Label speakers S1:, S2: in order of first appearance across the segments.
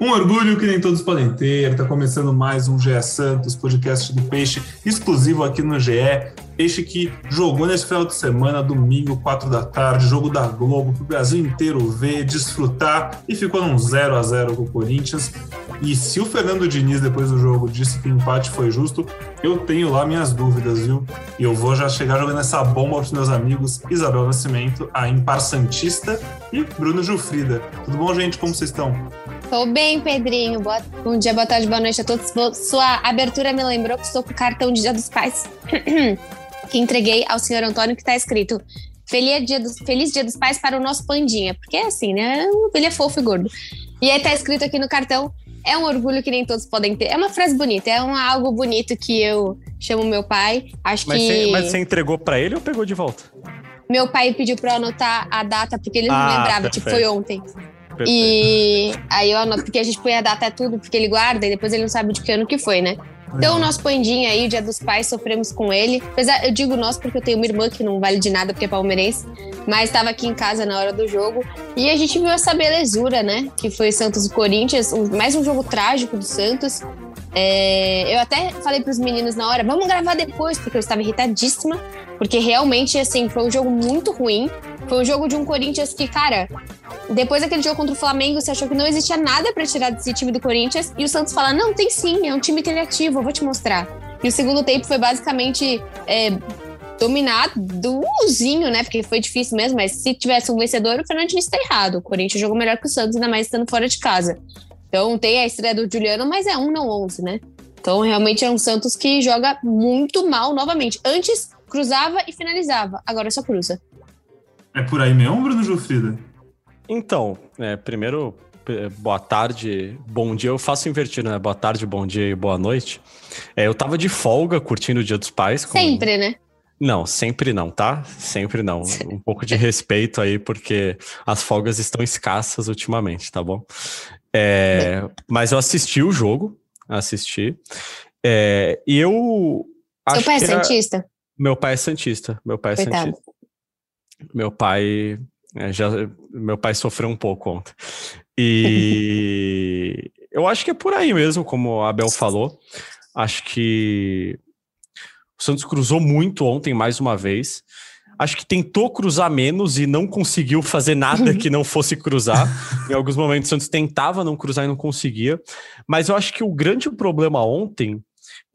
S1: Um orgulho que nem todos podem ter. Está começando mais um GE Santos, podcast do Peixe, exclusivo aqui no GE. Peixe que jogou nesse final de semana, domingo, 4 da tarde, jogo da Globo, para o Brasil inteiro ver, desfrutar, e ficou num 0 a 0 com o Corinthians. E se o Fernando Diniz, depois do jogo, disse que o empate foi justo, eu tenho lá minhas dúvidas, viu? E eu vou já chegar jogando essa bomba aos meus amigos Isabel Nascimento, a Impar Santista e Bruno Jufrida. Tudo bom, gente? Como vocês estão?
S2: Tô bem, Pedrinho. Boa... Bom dia, boa tarde, boa noite a todos. Sua abertura me lembrou que estou com o cartão de Dia dos Pais que entreguei ao senhor Antônio, que está escrito Feliz dia, dos, Feliz dia dos Pais para o nosso Pandinha. Porque é assim, né? Ele é fofo e gordo. E aí tá escrito aqui no cartão é um orgulho que nem todos podem ter. É uma frase bonita, é um, algo bonito que eu chamo meu pai. Acho
S3: mas
S2: que.
S3: Você, mas você entregou para ele ou pegou de volta?
S2: Meu pai pediu para eu anotar a data porque ele não ah, lembrava, perfeito. tipo, foi ontem. Perfeito. E aí eu anoto, porque a gente põe a data tudo, porque ele guarda e depois ele não sabe de que ano que foi, né? Então, o nosso pandinha aí, o Dia dos Pais, sofremos com ele. Apesar, eu digo nós porque eu tenho uma irmã que não vale de nada porque é palmeirense, mas estava aqui em casa na hora do jogo. E a gente viu essa belezura, né? Que foi Santos e Corinthians, mais um jogo trágico do Santos. É, eu até falei para os meninos na hora, vamos gravar depois, porque eu estava irritadíssima, porque realmente, assim, foi um jogo muito ruim. Foi um jogo de um Corinthians que, cara, depois daquele jogo contra o Flamengo, você achou que não existia nada para tirar desse time do Corinthians, e o Santos fala: não, tem sim, é um time criativo, eu vou te mostrar. E o segundo tempo foi basicamente é, dominado do Luzinho, né? Porque foi difícil mesmo, mas se tivesse um vencedor, o Fernandinho está errado. O Corinthians jogou melhor que o Santos, ainda mais estando fora de casa. Então tem a estreia do Juliano, mas é um, não onze, né? Então realmente é um Santos que joga muito mal novamente. Antes cruzava e finalizava, agora só cruza.
S1: É por aí mesmo, Bruno Jufrida?
S3: Então, é, primeiro, boa tarde, bom dia. Eu faço invertido, né? Boa tarde, bom dia e boa noite. É, eu tava de folga curtindo o Dia dos Pais.
S2: Com... Sempre, né?
S3: Não, sempre não, tá? Sempre não. Um pouco de respeito aí, porque as folgas estão escassas ultimamente, tá bom? É, mas eu assisti o jogo, assisti. É, e eu.
S2: Seu pai é Santista?
S3: Meu pai é Santista. Meu pai é Coitado. Santista. Meu pai. É, já, meu pai sofreu um pouco ontem. E eu acho que é por aí mesmo, como a Abel falou. Acho que o Santos cruzou muito ontem, mais uma vez acho que tentou cruzar menos e não conseguiu fazer nada que não fosse cruzar. em alguns momentos o Santos tentava não cruzar e não conseguia. Mas eu acho que o grande problema ontem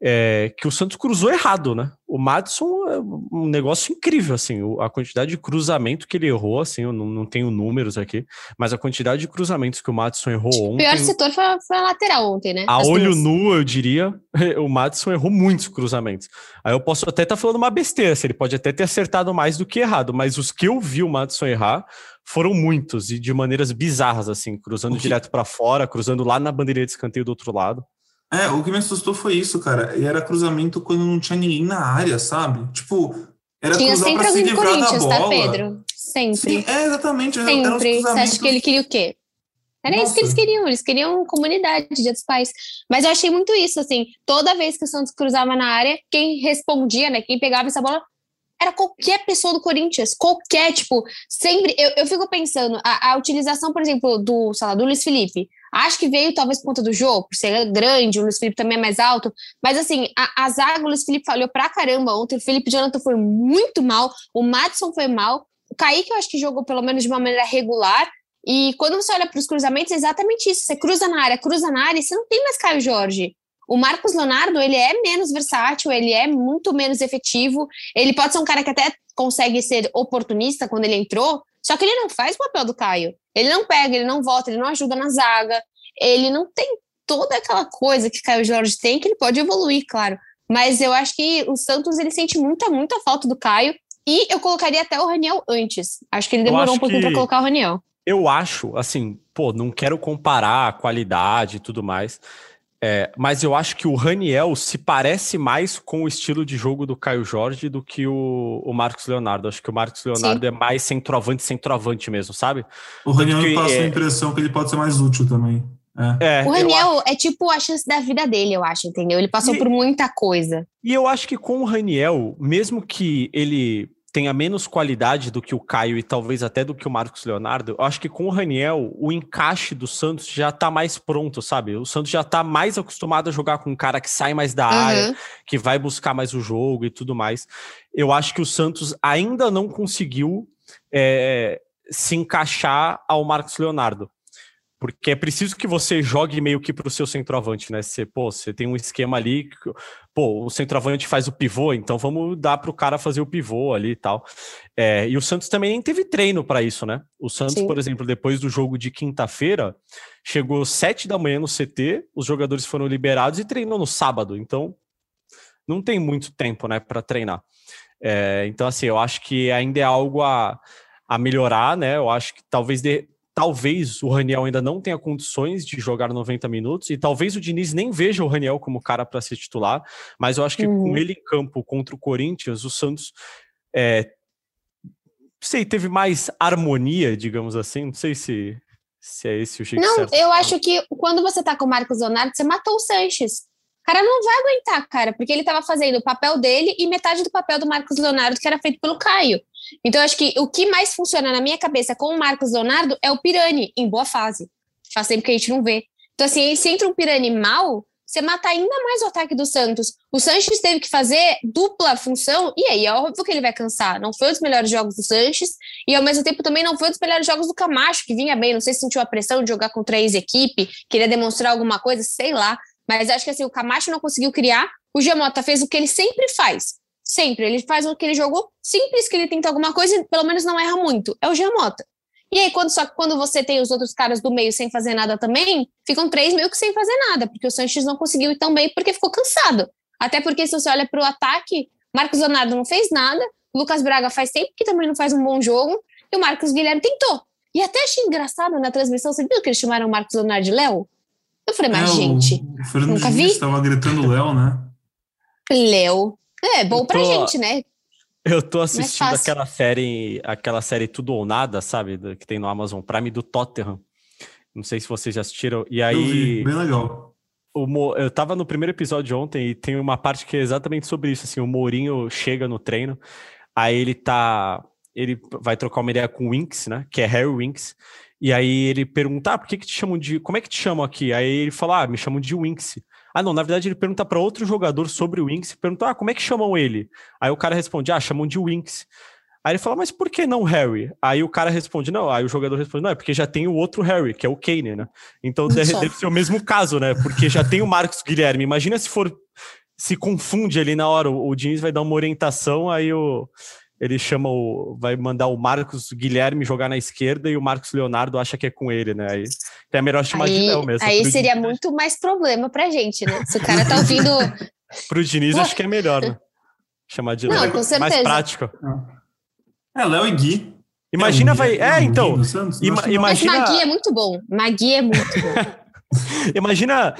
S3: é, que o Santos cruzou errado, né? O Madison é um negócio incrível, assim, a quantidade de cruzamento que ele errou, assim, eu não, não tenho números aqui, mas a quantidade de cruzamentos que o Madison errou ontem.
S2: O pior setor foi, foi a lateral ontem, né?
S3: A As olho duas. nu, eu diria, o Madison errou muitos cruzamentos. Aí eu posso até estar tá falando uma besteira, assim, ele pode até ter acertado mais do que errado, mas os que eu vi o Madison errar foram muitos e de maneiras bizarras, assim, cruzando que... direto para fora, cruzando lá na bandeirinha de escanteio do outro lado.
S1: É, o que me assustou foi isso, cara. E era cruzamento quando não tinha ninguém na área, sabe? Tipo, era
S2: tinha
S1: cruzar
S2: sempre
S1: pra
S2: alguém
S1: se
S2: do
S1: livrar
S2: Corinthians,
S1: da
S2: tá,
S1: bola.
S2: Pedro? Sempre.
S1: Sim, é, exatamente.
S2: Sempre. Você acha que ele queria o quê? Era Nossa. isso que eles queriam, eles queriam comunidade, dia dos pais. Mas eu achei muito isso, assim, toda vez que o Santos cruzava na área, quem respondia, né, quem pegava essa bola, era qualquer pessoa do Corinthians, qualquer, tipo, sempre, eu, eu fico pensando, a, a utilização, por exemplo, do, sei lá, do Luiz Felipe, acho que veio talvez por conta do jogo, por ser grande, o Luiz Felipe também é mais alto, mas assim, a, a zaga, o Luiz Felipe falhou pra caramba ontem, o Felipe Jonathan foi muito mal, o Madison foi mal, o Kaique eu acho que jogou pelo menos de uma maneira regular, e quando você olha para os cruzamentos, é exatamente isso, você cruza na área, cruza na área, e você não tem mais Caio Jorge, o Marcos Leonardo, ele é menos versátil, ele é muito menos efetivo. Ele pode ser um cara que até consegue ser oportunista quando ele entrou, só que ele não faz o papel do Caio. Ele não pega, ele não volta, ele não ajuda na zaga. Ele não tem toda aquela coisa que Caio Jorge tem, que ele pode evoluir, claro. Mas eu acho que o Santos ele sente muita, muita falta do Caio. E eu colocaria até o Raniel antes. Acho que ele demorou um pouquinho que... para colocar o Raniel.
S3: Eu acho, assim, pô, não quero comparar a qualidade e tudo mais. É, mas eu acho que o Raniel se parece mais com o estilo de jogo do Caio Jorge do que o, o Marcos Leonardo. Acho que o Marcos Leonardo Sim. é mais centroavante, centroavante mesmo, sabe?
S1: O Raniel que, passa é... a impressão que ele pode ser mais útil também.
S2: É. o Raniel é tipo a chance da vida dele, eu acho, entendeu? Ele passou e, por muita coisa.
S3: E eu acho que com o Raniel, mesmo que ele tenha menos qualidade do que o Caio e talvez até do que o Marcos Leonardo, eu acho que com o Raniel, o encaixe do Santos já tá mais pronto, sabe? O Santos já tá mais acostumado a jogar com um cara que sai mais da uhum. área, que vai buscar mais o jogo e tudo mais. Eu acho que o Santos ainda não conseguiu é, se encaixar ao Marcos Leonardo. Porque é preciso que você jogue meio que para o seu centroavante, né? Você, pô, você tem um esquema ali, pô, o centroavante faz o pivô, então vamos dar para o cara fazer o pivô ali e tal. É, e o Santos também nem teve treino para isso, né? O Santos, Sim. por exemplo, depois do jogo de quinta-feira, chegou sete da manhã no CT, os jogadores foram liberados e treinou no sábado. Então, não tem muito tempo, né, para treinar. É, então, assim, eu acho que ainda é algo a, a melhorar, né? Eu acho que talvez de, talvez o Raniel ainda não tenha condições de jogar 90 minutos e talvez o Diniz nem veja o Raniel como cara para ser titular, mas eu acho que uhum. com ele em campo contra o Corinthians, o Santos é, sei, teve mais harmonia, digamos assim, não sei se, se é esse o jeito
S2: Não, certo eu acho que quando você tá com o Marcos Leonardo, você matou o Sanches. O cara não vai aguentar, cara, porque ele tava fazendo o papel dele e metade do papel do Marcos Leonardo que era feito pelo Caio. Então, acho que o que mais funciona na minha cabeça com o Marcos Leonardo é o Pirani, em boa fase. Faz tempo que a gente não vê. Então, assim, se entra um Pirani mal, você mata ainda mais o ataque do Santos. O Sanches teve que fazer dupla função, e aí é óbvio que ele vai cansar. Não foi um dos melhores jogos do Sanches, e ao mesmo tempo também não foi um dos melhores jogos do Camacho, que vinha bem. Não sei se sentiu a pressão de jogar contra a ex-equipe, queria demonstrar alguma coisa, sei lá. Mas acho que assim, o Camacho não conseguiu criar, o Giamota fez o que ele sempre faz. Sempre. Ele faz aquele jogo simples, que ele tenta alguma coisa e pelo menos não erra muito. É o Giamota. E aí, quando, só que quando você tem os outros caras do meio sem fazer nada também, ficam três meio que sem fazer nada, porque o Sanches não conseguiu ir tão bem porque ficou cansado. Até porque, se você olha para o ataque, Marcos Leonardo não fez nada, Lucas Braga faz tempo que também não faz um bom jogo, e o Marcos Guilherme tentou. E até achei engraçado na transmissão, você viu que eles chamaram o Marcos Leonardo de Léo? Eu falei, mas é, gente, o, Fernando nunca vi.
S1: estava gritando Léo, né?
S2: Léo. É, bom tô, pra gente, né?
S3: Eu tô assistindo aquela série, aquela série Tudo ou Nada, sabe? Que tem no Amazon Prime do Tottenham. Não sei se vocês já assistiram. E aí. Eu
S1: vi, bem legal.
S3: O, eu tava no primeiro episódio ontem e tem uma parte que é exatamente sobre isso. Assim, o Mourinho chega no treino, aí ele tá. Ele vai trocar uma ideia com o Winks, né? Que é Harry Winks. E aí ele pergunta: ah, por que, que te chamam de. Como é que te chamam aqui? Aí ele fala: ah, me chamam de Winks. Ah, não, na verdade ele pergunta para outro jogador sobre o Winks, pergunta, ah, como é que chamam ele? Aí o cara responde, ah, chamam de Winks. Aí ele fala, mas por que não Harry? Aí o cara responde, não. Aí o jogador responde, não, é porque já tem o outro Harry, que é o Kane, né? Então deve, deve, ser o mesmo caso, né? Porque já tem o Marcos Guilherme. Imagina se for. Se confunde ali na hora, o, o Diniz vai dar uma orientação, aí o, ele chama o. vai mandar o Marcos Guilherme jogar na esquerda e o Marcos Leonardo acha que é com ele, né? Aí é melhor chamar
S2: aí,
S3: de Léo mesmo.
S2: Aí seria Diniz. muito mais problema pra gente, né? Se o cara tá ouvindo.
S3: pro Diniz, acho que é melhor, né? Chamar de Léo.
S2: Não, com certeza.
S3: Mais prático.
S1: É, Léo e Gui.
S3: Imagina, é um vai. é, é então.
S2: Ima, imagina... Mas Magui é muito bom. Magui é muito bom.
S3: Imagina,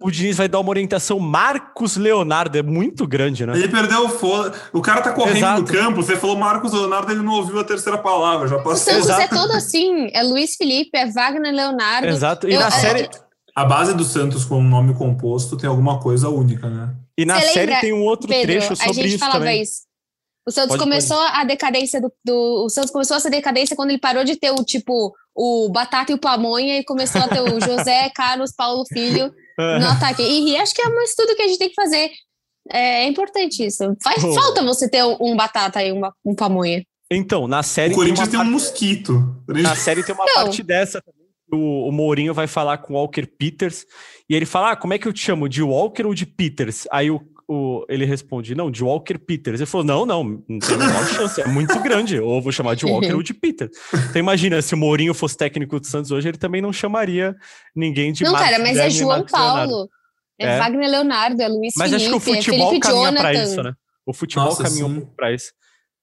S3: o Diniz vai dar uma orientação Marcos Leonardo, é muito grande, né?
S1: Ele perdeu o fôlego. O cara tá correndo Exato. no campo, você falou Marcos Leonardo, ele não ouviu a terceira palavra, já passou. O
S2: Santos Exato. é todo assim, é Luiz Felipe, é Wagner Leonardo.
S3: Exato, e Eu, na é, série...
S1: A base do Santos com nome composto tem alguma coisa única, né?
S3: E na você série lembra, tem um outro Pedro, trecho sobre isso A gente falava também. isso.
S2: O Santos pode, começou pode. a decadência do, do, O Santos começou essa decadência quando ele parou de ter o tipo o Batata e o Pamonha e começou a ter o José Carlos Paulo Filho no ataque. E acho que é um estudo que a gente tem que fazer. É, é importante isso. Faz oh. falta você ter um Batata e uma, um Pamonha.
S3: Então, na série.
S1: O Corinthians tem, tem um mosquito.
S3: Na série tem uma Não. parte dessa também. O, o Mourinho vai falar com o Walker Peters e ele fala: ah, como é que eu te chamo? De Walker ou de Peters? Aí o, o, ele responde, não, de Walker Peters. Ele falou, não, não, não tem a menor chance, é muito grande. Ou vou chamar de Walker ou de Peters. Então imagina, se o Mourinho fosse técnico do Santos hoje, ele também não chamaria ninguém de
S2: Não, Marcos cara, mas é João Paulo. É, é, Wagner Leonardo, é Luiz
S3: Mas
S2: Felipe,
S3: acho que o futebol é caminha para isso, né? O futebol Nossa, caminha um pouco para isso.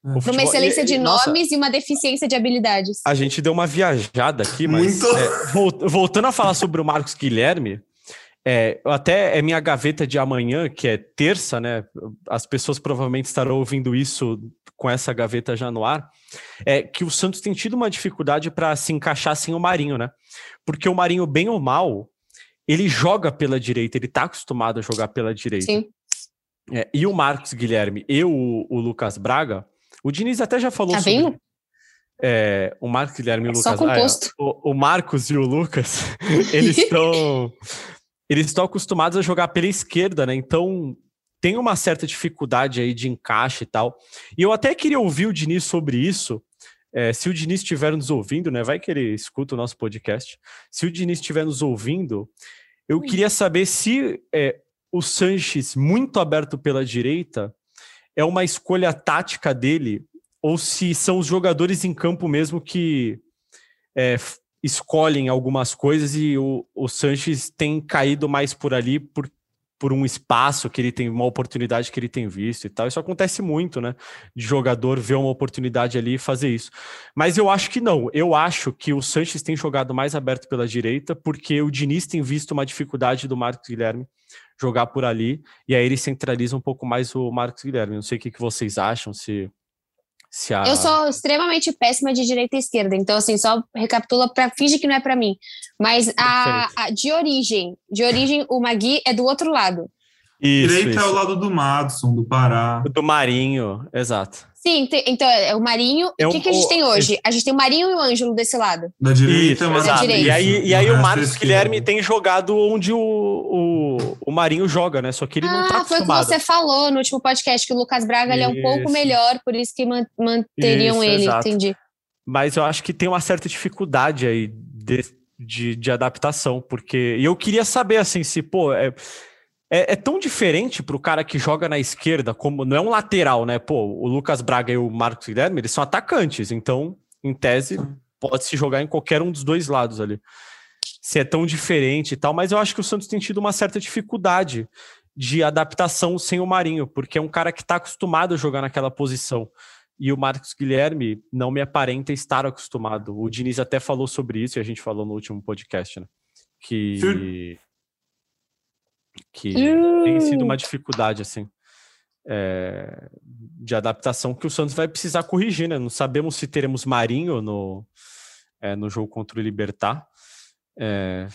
S2: É. Futebol... Uma excelência de nomes Nossa, e uma deficiência de habilidades.
S3: A gente deu uma viajada aqui, mas é, voltando a falar sobre o Marcos Guilherme, é, até é minha gaveta de amanhã, que é terça, né? As pessoas provavelmente estarão ouvindo isso com essa gaveta já no ar. É que o Santos tem tido uma dificuldade para se encaixar sem o Marinho, né? Porque o Marinho, bem ou mal, ele joga pela direita, ele está acostumado a jogar pela direita. Sim. É, e o Marcos Guilherme e o, o Lucas Braga, O Diniz até já falou
S2: tá
S3: sobre. É, o Marcos Guilherme e o
S2: É
S3: Lucas.
S2: só composto.
S3: Ah, é, o, o Marcos e o Lucas, eles estão. Eles estão acostumados a jogar pela esquerda, né? Então tem uma certa dificuldade aí de encaixe e tal. E eu até queria ouvir o Diniz sobre isso. É, se o Diniz estiver nos ouvindo, né? Vai que ele escuta o nosso podcast. Se o Diniz estiver nos ouvindo, eu queria saber se é, o Sanches, muito aberto pela direita, é uma escolha tática dele, ou se são os jogadores em campo mesmo que é, escolhem algumas coisas e o, o Sanches tem caído mais por ali por, por um espaço que ele tem, uma oportunidade que ele tem visto e tal. Isso acontece muito, né? De jogador ver uma oportunidade ali e fazer isso. Mas eu acho que não. Eu acho que o Sanches tem jogado mais aberto pela direita, porque o Diniz tem visto uma dificuldade do Marcos Guilherme jogar por ali, e aí ele centraliza um pouco mais o Marcos Guilherme. Não sei o que, que vocês acham, se. A...
S2: Eu sou extremamente péssima de direita e esquerda, então assim, só recapitula para finge que não é para mim. Mas a, a, de origem, de origem o Magui é do outro lado.
S3: Isso,
S1: Direita
S3: isso.
S1: é o lado do Madison, do Pará.
S3: Do Marinho, exato.
S2: Sim, te, então é o Marinho.
S3: É
S2: o que, que a gente tem hoje? A gente tem o Marinho e o Ângelo desse lado.
S1: Da direita,
S3: Isso,
S1: mas
S3: exato.
S2: direita.
S3: E aí, e aí o Marcos Guilherme tem jogado onde o, o, o Marinho joga, né? Só que ele não tá
S2: ah, foi o que
S3: acostumado.
S2: você falou no último podcast, que o Lucas Braga ele é um pouco melhor, por isso que man- manteriam
S3: Isso,
S2: ele,
S3: exato.
S2: entendi.
S3: Mas eu acho que tem uma certa dificuldade aí de, de, de adaptação, porque. E eu queria saber, assim, se, pô, é, é, é tão diferente pro cara que joga na esquerda, como não é um lateral, né? Pô, o Lucas Braga e o Marcos Guilherme, eles são atacantes, então, em tese, pode-se jogar em qualquer um dos dois lados ali. Se é tão diferente e tal, mas eu acho que o Santos tem tido uma certa dificuldade de adaptação sem o Marinho, porque é um cara que está acostumado a jogar naquela posição. E o Marcos Guilherme não me aparenta estar acostumado. O Diniz até falou sobre isso e a gente falou no último podcast, né? Que, que tem sido uma dificuldade, assim, é, de adaptação que o Santos vai precisar corrigir, né? Não sabemos se teremos Marinho no, é, no jogo contra o Libertar. É,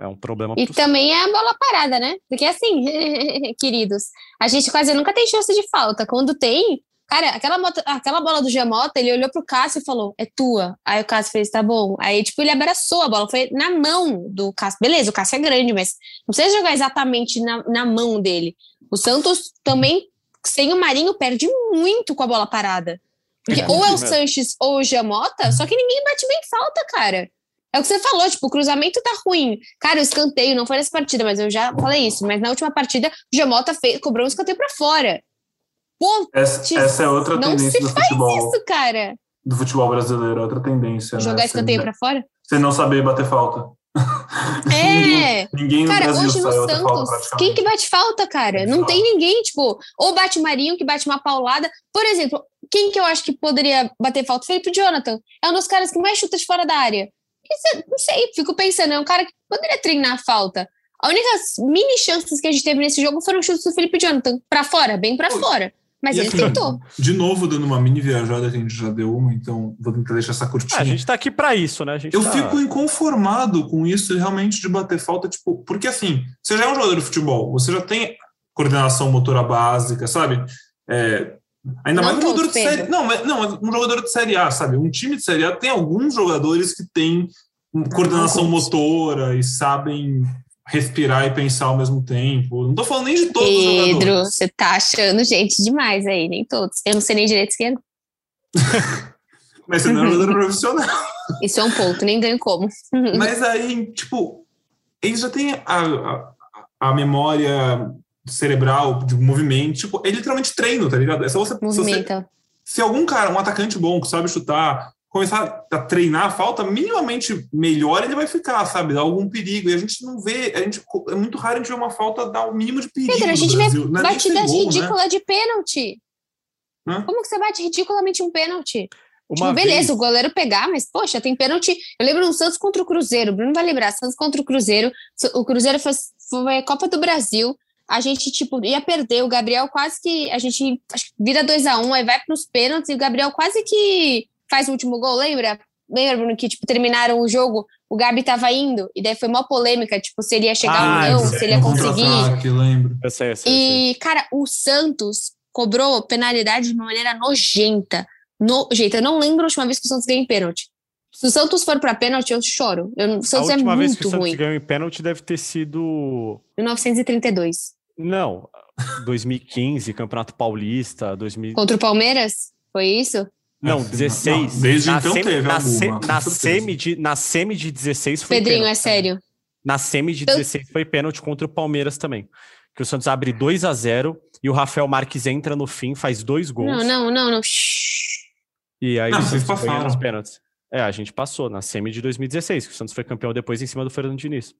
S3: é um problema
S2: E também é a bola parada, né? Porque assim, queridos, a gente quase nunca tem chance de falta. Quando tem, cara, aquela, moto- aquela bola do Giamota, ele olhou pro Cássio e falou, é tua. Aí o Cássio fez, tá bom. Aí, tipo, ele abraçou a bola, foi na mão do Cássio. Beleza, o Cássio é grande, mas não precisa jogar exatamente na, na mão dele. O Santos também, sem o Marinho, perde muito com a bola parada. Porque
S3: É,
S2: ou é o. Sanches ou o Giamota, só que ninguém bate bem falta, cara. É o que você falou, tipo, o cruzamento tá ruim. Cara, o escanteio não foi nessa partida, mas eu já falei isso. Mas na última partida, o Giamota fez, cobrou um escanteio pra fora. Pô,
S1: Essa, essa é outra
S2: não
S1: tendência
S2: se
S1: do
S2: faz
S1: futebol,
S2: isso, cara.
S1: do futebol brasileiro, é outra tendência.
S2: Jogar
S1: né?
S2: escanteio pra fora?
S1: Você não saber bater falta.
S2: É!
S1: Ninguém no
S2: Cara,
S1: Brasil
S2: hoje no
S1: falta
S2: Santos, quem que bate falta, cara? Não tem ninguém, tipo, ou bate o Marinho que bate uma paulada. Por exemplo, quem que eu acho que poderia bater falta? Felipe Jonathan. É um dos caras que mais chuta de fora da área. Isso, não sei, fico pensando, é um cara que poderia treinar a falta. A única mini chances que a gente teve nesse jogo foram chutes do Felipe Jonathan. Pra fora, bem pra fora. Mas
S1: E
S2: ele
S1: assim,
S2: tentou.
S1: De novo, dando uma mini viajada que a gente já deu uma, então vou tentar deixar essa curtinha.
S3: Ah, a gente tá aqui pra isso, né? A gente
S1: Eu
S3: tá-
S1: fico inconformado com isso realmente de bater falta, tipo, porque assim, você já é um jogador de futebol, você já tem coordenação motora básica, sabe? É, ainda
S2: Não
S1: mais um jogador de série. Não, mas, não, mas um jogador de série A, sabe? Um time de série A tem alguns jogadores que têm coordenação motora e sabem respirar e pensar ao mesmo tempo. Não tô falando nem de todos os
S2: Pedro, você tá achando gente demais aí, nem todos. Eu não sei nem direito esquerdo.
S1: Mas você não é um jogador profissional.
S2: Isso é um ponto, nem ganho como.
S1: Mas aí, tipo, eles já têm a, a, a memória cerebral de movimento. Tipo, é literalmente treino, tá ligado? É só você, se, você,
S2: Movimenta.
S1: se algum cara, um atacante bom que sabe chutar, começar a treinar a falta minimamente melhor, ele vai ficar, sabe? Dá algum perigo. E a gente não vê, a gente, é muito raro a gente ver uma falta dar o mínimo de perigo.
S2: Pedro, a gente
S1: Brasil.
S2: vê batidas
S1: gol, né?
S2: ridículas de pênalti.
S1: Hã?
S2: Como que você bate ridiculamente um pênalti?
S3: Uma
S2: tipo, beleza,
S3: vez-
S2: o goleiro pegar, mas, poxa, tem pênalti. Eu lembro no Santos contra o Cruzeiro. O Bruno vai lembrar, Santos contra o Cruzeiro. O Cruzeiro foi, foi Copa do Brasil. A gente, tipo, ia perder. O Gabriel quase que. A gente acho vira 2x1, um, aí vai pros pênaltis e o Gabriel quase que faz o último gol, lembra? Lembra, Bruno, que, tipo, terminaram o jogo, o Gabi tava indo, e daí foi uma polêmica, tipo, se ele ia chegar
S3: Ah,
S2: ou não, se ele ia conseguir.
S1: contra-ataque, lembro.
S3: Eu sei, eu sei.
S2: E, cara, o Santos cobrou penalidade de uma maneira nojenta. Nojenta. Eu não lembro a última vez que o Santos ganhou em pênalti. Se o Santos for para pênalti, eu choro. Eu, o Santos
S3: a última
S2: é
S3: vez
S2: muito
S3: que o Santos
S2: ruim.
S3: ganhou em pênalti deve ter sido
S2: 1932.
S3: Não, 2015, Campeonato Paulista, 2000.
S2: Contra o Palmeiras? Foi isso?
S3: Não,
S1: Não,
S3: 16.
S1: desde
S3: na
S1: então
S3: semi,
S1: teve
S3: na,
S1: alguma,
S3: se- na semi de na semi de 16 foi
S2: Pedrinho,
S3: pênalti
S2: é sério.
S3: Na semi de
S2: Eu-
S3: 16 foi pênalti contra o Palmeiras também. Que o Santos abre 2 a 0 e o Rafael Marques entra no fim, faz dois gols.
S2: Não, não, não, não. Shhh.
S3: E aí
S1: Não,
S3: o
S1: vocês passaram.
S3: nos pênaltis. É, a gente passou na semi de 2016, que o Santos foi campeão depois em cima do Fernando Diniz.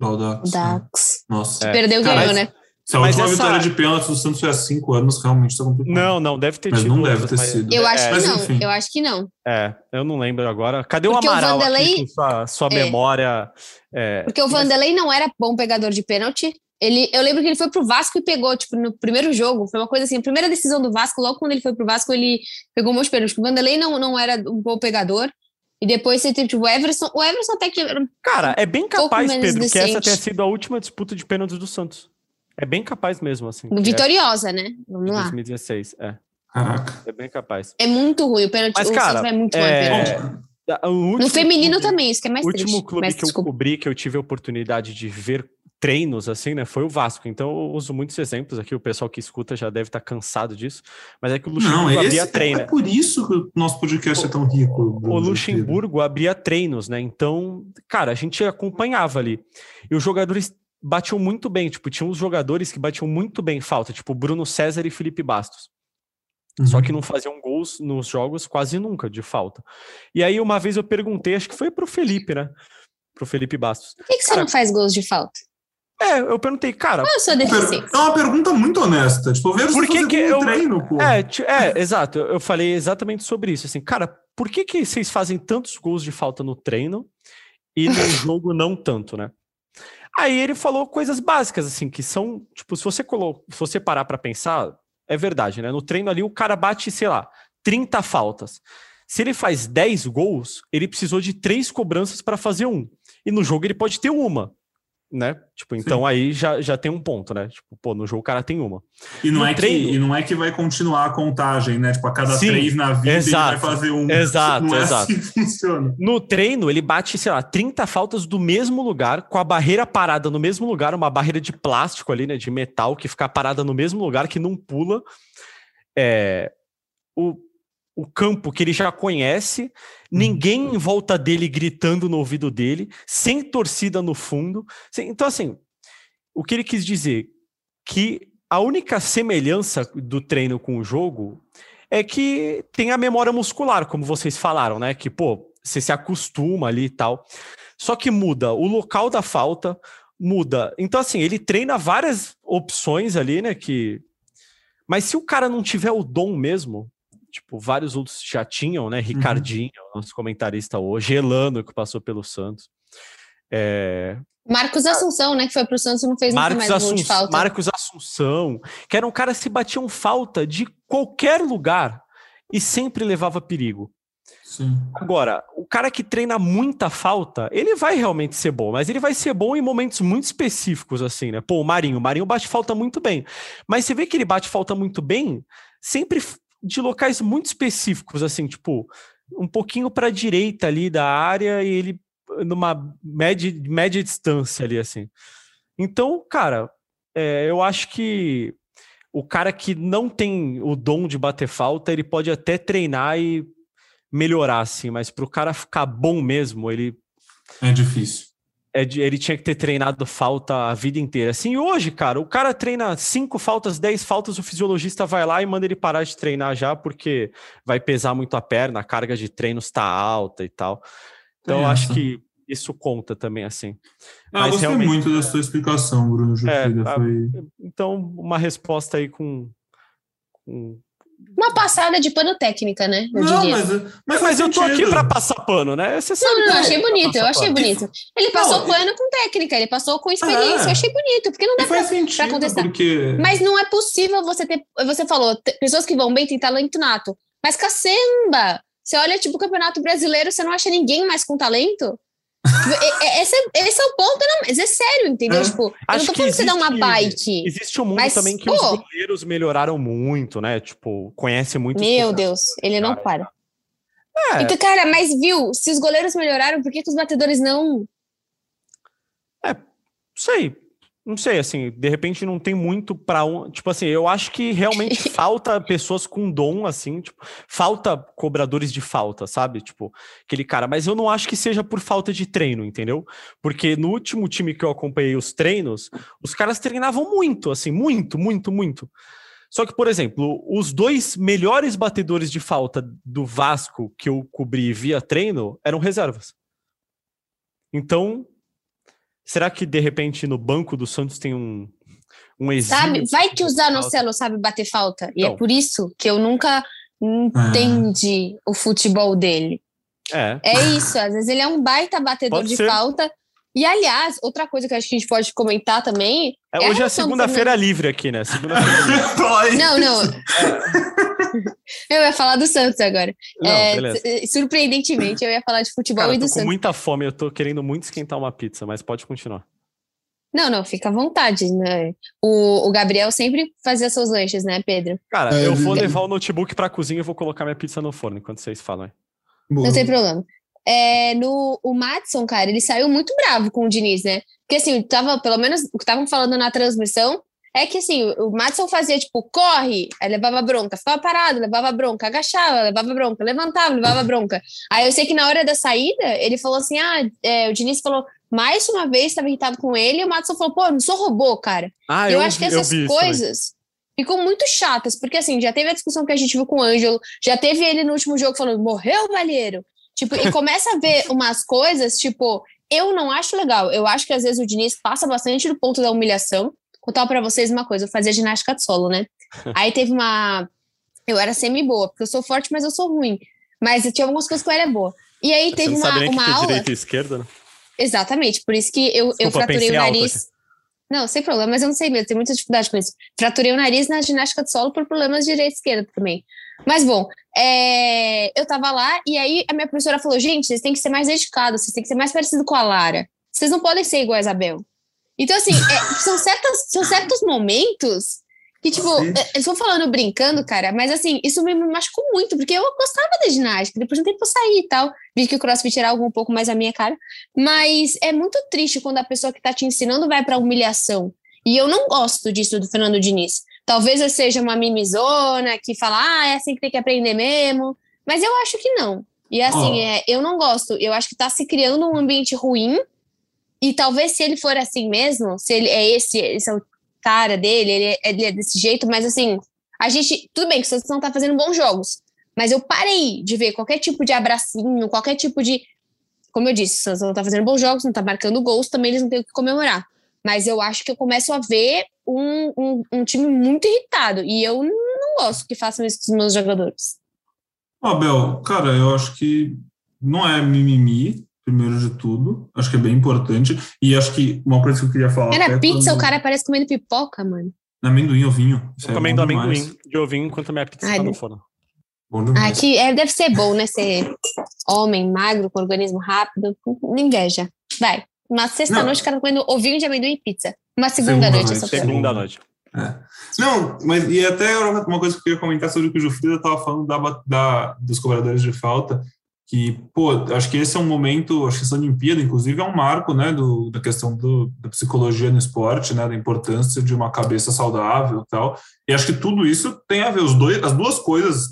S1: Baldax.
S2: Dax.
S1: Nossa.
S3: É.
S2: Perdeu, ganhou, né?
S1: Se a
S3: Mas
S1: última
S3: essa-
S1: vitória de pênalti do Santos foi há cinco anos, realmente tá complicado.
S3: Não, não, deve ter
S1: Mas
S3: tido.
S1: não deve
S3: outras,
S1: ter
S3: mas-
S1: sido.
S2: Eu acho
S3: é,
S2: que
S1: mas
S2: não.
S1: enfim.
S2: Eu acho que não.
S3: É, eu não lembro agora. Cadê
S2: Porque
S3: o
S2: o
S3: Amaral
S2: Vanderlei-
S3: aqui com sua, sua
S2: É.
S3: memória? é,
S2: Porque o Vanderlei não era bom pegador de pênalti. Ele, eu lembro que ele foi pro Vasco e pegou, tipo, no primeiro jogo. Foi uma coisa assim, a primeira decisão do Vasco, logo quando ele foi pro Vasco, ele pegou um monte de pênalti. O Vanderlei não, não era um bom pegador. E depois você teve, tipo, o Everson. O Everson até que.
S3: Cara, é bem capaz,
S2: menos
S3: Pedro, que essa
S2: decente.
S3: tenha sido a última disputa de pênaltis do Santos. É bem capaz mesmo, assim. é
S2: Vitoriosa, né? Vamos lá.
S3: 2016, é.
S1: Caraca.
S3: É bem capaz.
S2: É muito ruim. O pênalti.
S3: Mas,
S2: o
S3: cara,
S2: vai muito
S3: é,
S2: pênalti.
S3: O último
S2: No feminino
S3: clube-
S2: também, isso que é mais
S3: O último
S2: triste.
S3: clube
S2: Mas,
S3: que eu
S2: desculpa.
S3: cobri, que eu tive a oportunidade de ver treinos, assim, né, foi o Vasco. Então eu uso muitos exemplos aqui, o pessoal que escuta já deve estar cansado disso, mas é que o
S1: Não,
S3: Luxemburgo abria
S1: é,
S3: treino.
S1: é por isso que o nosso podcast é tão rico.
S3: O Luxemburgo abria treinos, né? Então, cara, a gente acompanhava ali. E os jogadores batiam muito bem. Tipo, tinha uns jogadores que batiam muito bem falta, tipo Bruno César e Felipe Bastos.
S1: Uhum.
S3: Só que não faziam gols nos jogos quase nunca de falta. E aí, uma vez eu perguntei, acho que foi pro Felipe, né? Pro Felipe Bastos.
S2: Por que, que você
S3: Cara,
S2: não faz gols de falta?
S3: É, eu perguntei, cara,
S2: Qual é a sua deficiência?
S1: É uma pergunta muito honesta. Tipo, vejo
S3: Por que que eu-
S1: treino, pô.
S3: É, é, exato. Eu eu falei exatamente sobre isso. Assim, cara, por que, que vocês fazem tantos gols de falta no treino e no jogo não tanto, né? Aí ele falou coisas básicas, assim, que são, tipo, se você, colo... se você parar pra pensar, é verdade, né? No treino ali o cara bate, sei lá, 30 faltas. Se ele faz 10 gols, ele precisou de três cobranças para fazer um. E no jogo ele pode ter uma, né? Tipo, então aí já, já tem um ponto, né? Tipo, pô, no jogo o cara tem uma.
S1: E não,
S3: no
S1: é que,
S3: treino-
S1: e não é que vai continuar a contagem, né? Tipo, a cada
S3: Sim,
S1: três na vida
S3: exato,
S1: ele vai fazer um.
S3: exato,
S1: não é
S3: exato.
S1: assim que funciona.
S3: No treino, ele bate, sei lá, 30 faltas do mesmo lugar, com a barreira parada no mesmo lugar, uma barreira de plástico ali, né, de metal, que fica parada no mesmo lugar, que não pula. É, o, o campo que ele já conhece, ninguém em volta dele gritando no ouvido dele, sem torcida no fundo. Sem- Então, assim, o que ele quis dizer? Que a única semelhança do treino com o jogo é que tem a memória muscular, como vocês falaram, né? Que, pô, você se acostuma ali e tal. Só que muda o local da falta, muda. Então, assim, ele treina várias opções ali, né? Que. Mas se o cara não tiver o dom mesmo, tipo, vários outros já tinham, né? Ricardinho, nosso comentarista hoje, Elano, que passou pelo Santos. É,
S2: Marcos Assunção, né? Que foi pro Santos e não fez
S3: Marcos,
S2: mais gol de
S3: Assun-
S2: falta.
S3: Marcos Assunção, que era um cara que se batiam falta de qualquer lugar e sempre levava perigo.
S1: Sim.
S3: Agora, o cara que treina muita falta, ele vai realmente ser bom, mas ele vai ser bom em momentos muito específicos, assim, né? Pô, o Marinho, o Marinho bate falta muito bem. Mas você vê que ele bate falta muito bem, sempre de locais muito específicos, assim, tipo, um pouquinho para a direita ali da área e ele numa média, média distância ali, assim. Então, cara, é, eu acho que o cara que não tem o dom de bater falta, ele pode até treinar e melhorar, assim, mas para o cara ficar bom mesmo, ele,
S1: É difícil.
S3: É de- ele tinha que ter treinado falta a vida inteira. Assim, hoje, cara, o cara treina cinco faltas, dez faltas, o fisiologista vai lá e manda ele parar de treinar já, porque vai pesar muito a perna, a carga de treinos está alta e tal. Então, eu acho que isso conta também, assim.
S1: Ah,
S3: Mas
S1: eu gostei
S3: realmente-
S1: muito da sua explicação, Bruno Jufrida.
S3: É, a-
S1: foi...
S3: Então, uma resposta aí com. com-
S2: Uma passada de pano técnica, né? Eu
S1: Não,
S2: diria.
S1: mas, mas,
S3: Mas, eu tô aqui para passar pano, né? Você sabe
S2: Não, não,
S3: eu
S2: achei bonito, eu achei
S3: pano.
S2: bonito. Ele passou
S1: Não,
S2: pano com técnica, ele passou com experiência,
S1: É.
S2: eu achei bonito, porque não dá
S1: faz
S2: pra,
S1: sentido,
S2: pra contestar.
S1: porque...
S2: Mas não é possível você ter. Você falou, pessoas que vão bem têm talento nato. Mas cacemba! Você olha, tipo, o Campeonato Brasileiro, você não acha ninguém mais com talento? Esse, esse é o ponto, não, mas é sério, entendeu? É. Tipo, eu não tô falando que você dar uma bike.
S3: Existe um mundo mas, também que pô, os goleiros melhoraram muito, né? Tipo, conhece muito.
S2: Meu Deus, ele não para. É. Então, cara, mas viu, se os goleiros melhoraram, por que, que os batedores não?
S3: É, sei. Não sei, assim, de repente não tem muito para um. Tipo assim, eu acho que realmente falta pessoas com dom, assim, tipo, falta cobradores de falta, sabe? Tipo, aquele cara. Mas eu não acho que seja por falta de treino, entendeu? Porque no último time que eu acompanhei os treinos, os caras treinavam muito, assim, muito, muito, muito. Só que, por exemplo, os dois melhores batedores de falta do Vasco que eu cobri via treino eram reservas. Então, Será que de repente no banco do Santos tem um um exílio?
S2: Sabe, vai que o Zanocelo sabe bater falta. E é por isso que eu nunca entendi ah. o futebol dele.
S3: É.
S2: É isso, às vezes ele é um baita batedor de falta. E, aliás, outra coisa que acho que a gente pode comentar também.
S3: É, é hoje é segunda-feira livre aqui, né? Segunda-feira
S2: Não, não. eu ia falar do Santos agora. Não, é, surpreendentemente, eu ia falar de futebol Cara, e do Santos.
S3: Eu tô com muita fome, eu tô querendo muito esquentar uma pizza, mas pode continuar.
S2: Não, não, fica à vontade, né? O, o Gabriel sempre fazia seus lanches, né, Pedro?
S3: Cara, eu vou levar o notebook pra cozinha e vou colocar minha pizza no forno enquanto vocês falam.
S2: Não tem problema. É, no, o Matson, cara, ele saiu muito bravo com o Diniz, né? Porque assim, tava, pelo menos o que estavam falando na transmissão é que assim, o Matson fazia tipo, corre, aí levava bronca, ficava parado, levava bronca, agachava, levava bronca, levantava, levava bronca. Aí eu sei que na hora da saída, ele falou assim: ah, é, o Diniz falou, mais uma vez estava irritado com ele, e o Matson falou, pô, não sou robô, cara. Ah, eu, eu acho que essas coisas ficam muito chatas, porque assim, já teve a discussão que a gente viu com o Ângelo, já teve ele no último jogo falando, morreu, Valheiro. Tipo, e começa a ver umas coisas, tipo, eu não acho legal. Eu acho que às vezes o Diniz passa bastante do ponto da humilhação contar para vocês uma coisa, eu fazia ginástica de solo, né? Aí teve uma. Eu era semi-boa, porque eu sou forte, mas eu sou ruim. Mas tinha algumas coisas que eu era boa. E aí teve uma, uma que aula.
S3: direita e esquerda, né?
S2: Exatamente, por isso que eu, Desculpa, eu fraturei o nariz. Não, sem problema, mas eu não sei mesmo, tenho muita dificuldade com isso. Fraturei o nariz na ginástica de solo por problemas de direita e esquerda também. Mas bom, é... eu tava lá e aí a minha professora falou: gente, vocês têm que ser mais dedicados, vocês têm que ser mais parecidos com a Lara. Vocês não podem ser igual a Isabel. Então, assim, é, são, certas, são certos momentos que, tipo. É, eu estou falando brincando, cara, mas assim, isso me machucou muito, porque eu gostava da ginástica, depois de um tempo eu saí e tal. Vi que o crossfit era algo um pouco mais a minha cara. Mas é muito triste quando a pessoa que tá te ensinando vai pra humilhação. E eu não gosto disso do Fernando Diniz. Talvez eu seja uma mimizona que fala, ah, é assim que tem que aprender mesmo. Mas eu acho que não. E assim, oh. é, eu não gosto. Eu acho que tá se criando um ambiente ruim e talvez se ele for assim mesmo, se ele é esse, esse é o cara dele, ele é, ele é desse jeito, mas assim, a gente. Tudo bem que vocês não tá fazendo bons jogos, mas eu parei de ver qualquer tipo de abracinho, qualquer tipo de. Como eu disse, vocês não tá fazendo bons jogos, não tá marcando gols, também eles não têm o que comemorar. Mas eu acho que eu começo a ver um, um, um time muito irritado. E eu não gosto que façam isso com os meus jogadores.
S1: Abel, cara, eu acho que não é mimimi, primeiro de tudo. Acho que é bem importante. E acho que uma coisa que eu queria falar.
S2: Era pizza, quando... o cara parece comendo pipoca, mano.
S1: Amendoim, ovinho.
S3: Isso é comendo amendoim de ovinho enquanto a minha pizza Ai, tá no forno.
S2: Ah, que é, deve ser bom, né? Ser homem, magro, com organismo rápido. Inveja. Vai. Uma sexta-noite, o cara tá comendo ovinho de amendoim e pizza. Uma segunda, segunda noite.
S3: noite segunda noite.
S1: É. Não, mas e até uma coisa que eu queria comentar sobre o que o Jufrida estava falando da, da, dos cobradores de falta que, pô, acho que esse é um momento, acho que essa Olimpíada, inclusive, é um marco, né, do, da questão do, da psicologia no esporte, né, da importância de uma cabeça saudável e tal, e acho que tudo isso tem a ver, os dois, as duas coisas,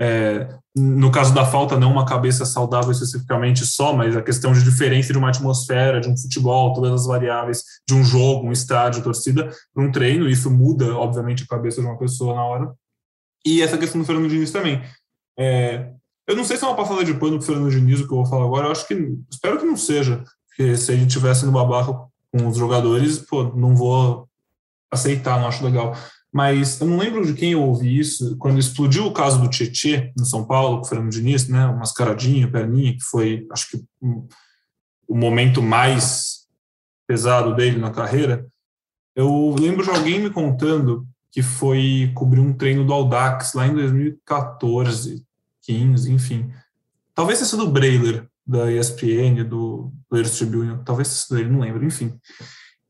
S1: é, no caso da falta, não uma cabeça saudável especificamente só, mas a questão de diferença de uma atmosfera, de um futebol, todas as variáveis, de um jogo, um estádio, torcida, para um treino, isso muda, obviamente, a cabeça de uma pessoa na hora, e essa questão do Fernando Diniz também. É, eu não sei se é uma passada de pano para o Fernando Diniz, o que eu vou falar agora. Eu acho que. Espero que não seja. Porque se a gente tivesse no babaca com os jogadores, pô, não vou aceitar, não acho legal. Mas eu não lembro de quem eu ouvi isso, quando explodiu o caso do Tietê no São Paulo, com o Fernando Diniz, né? Uma mascaradinha, perninha, que foi, acho que, um, o momento mais pesado dele na carreira. Eu lembro de alguém me contando que foi cobrir um treino do Audax lá em 2014, 15, enfim. Talvez tenha sido o Breiler, da ESPN, do Players Tribune, talvez isso dele, não lembro, enfim.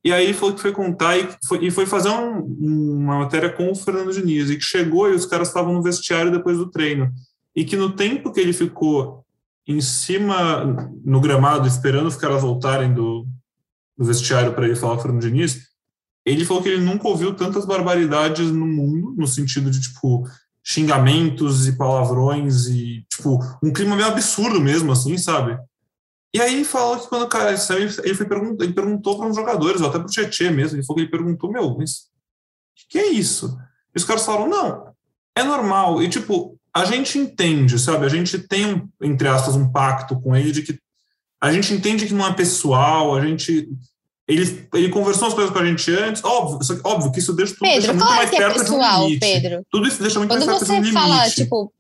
S1: E aí falou que foi contar e foi, e foi fazer um, uma matéria com o Fernando Diniz, e que chegou e os caras estavam no vestiário depois do treino. E que no tempo que ele ficou em cima, no gramado, esperando os caras voltarem do, do vestiário para ele falar com o Fernando Diniz, ele falou que ele nunca ouviu tantas barbaridades no mundo, no sentido de, tipo, xingamentos e palavrões e, tipo, um clima meio absurdo mesmo, assim, sabe? E aí ele falou que quando o cara saiu, ele, foi pergunt, ele perguntou para uns jogadores, ou até para o Tietchan mesmo, ele falou que ele perguntou, meu, mas o que é isso? E os caras falaram, não, é normal. E, tipo, a gente entende, sabe? A gente tem, um, entre aspas, um pacto com ele de que a gente entende que não é pessoal, a gente ele, ele conversou as coisas com a gente antes, óbvio, óbvio que isso deixa tudo
S2: Pedro,
S1: deixa muito
S2: claro
S1: mais
S2: é
S1: perto
S2: pessoal,
S1: de um limite.
S2: Pedro.
S1: Tudo isso deixa muito
S2: Quando
S1: mais perto de um
S2: você
S1: limite.
S2: fala, tipo,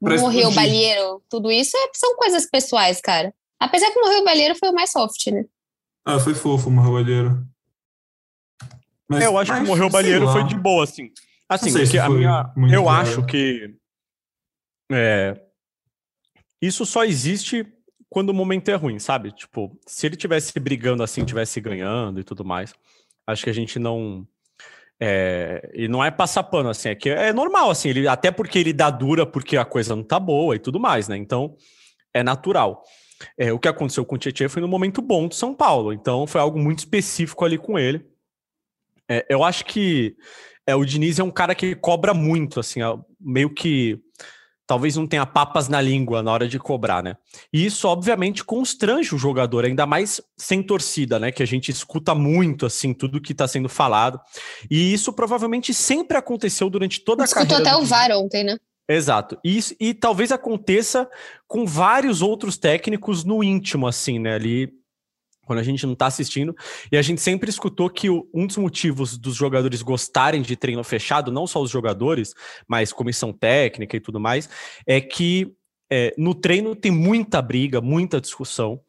S2: morreu o balheiro, tudo isso é- são coisas pessoais, cara. Apesar que morreu o balheiro foi o mais soft, né?
S1: Ah, foi fofo, morreu o balheiro. Mas-
S3: É, eu acho
S1: mas,
S3: que morreu o
S1: lá.
S3: foi de boa, assim. Assim,
S1: se
S3: porque a minha, eu acho que é, isso só existe quando o momento é ruim, sabe? Tipo, se ele tivesse brigando assim, tivesse ganhando e tudo mais, acho que a gente não é, e não é passar pano assim, é que é normal assim, ele até porque ele dá dura porque a coisa não tá boa e tudo mais, né? Então é natural. É, o que aconteceu com o Tietchan foi no momento bom do São Paulo, então foi algo muito específico ali com ele. É, eu acho que é, o Diniz é um cara que cobra muito, assim, ó, meio que talvez não tenha papas na língua na hora de cobrar, né? E isso, obviamente, constrange o jogador, ainda mais sem torcida, né? Que a gente escuta muito, assim, tudo que está sendo falado. E isso provavelmente sempre aconteceu durante toda a
S2: Escutou
S3: carreira.
S2: até
S3: do
S2: o. VAR ontem, né?
S3: Exato. E, e talvez aconteça com vários outros técnicos no íntimo, assim, né? Ali, quando a gente não tá assistindo. E a gente sempre escutou que o- um dos motivos dos jogadores gostarem de treino fechado, não só os jogadores, mas comissão técnica e tudo mais, é que é, no treino tem muita briga, muita discussão.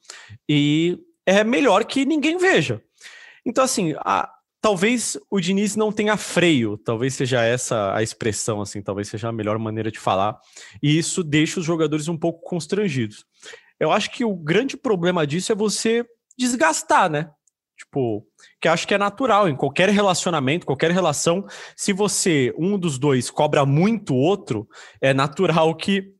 S3: E é melhor que ninguém veja. Então, assim, a- talvez o Diniz não tenha freio, talvez seja essa a expressão, assim, talvez seja a melhor maneira de falar, e isso deixa os jogadores um pouco constrangidos. Eu acho que o grande problema disso é você desgastar, né? Tipo, que acho que é natural em qualquer relacionamento, qualquer relação, se você, um dos dois, cobra muito o outro, é natural que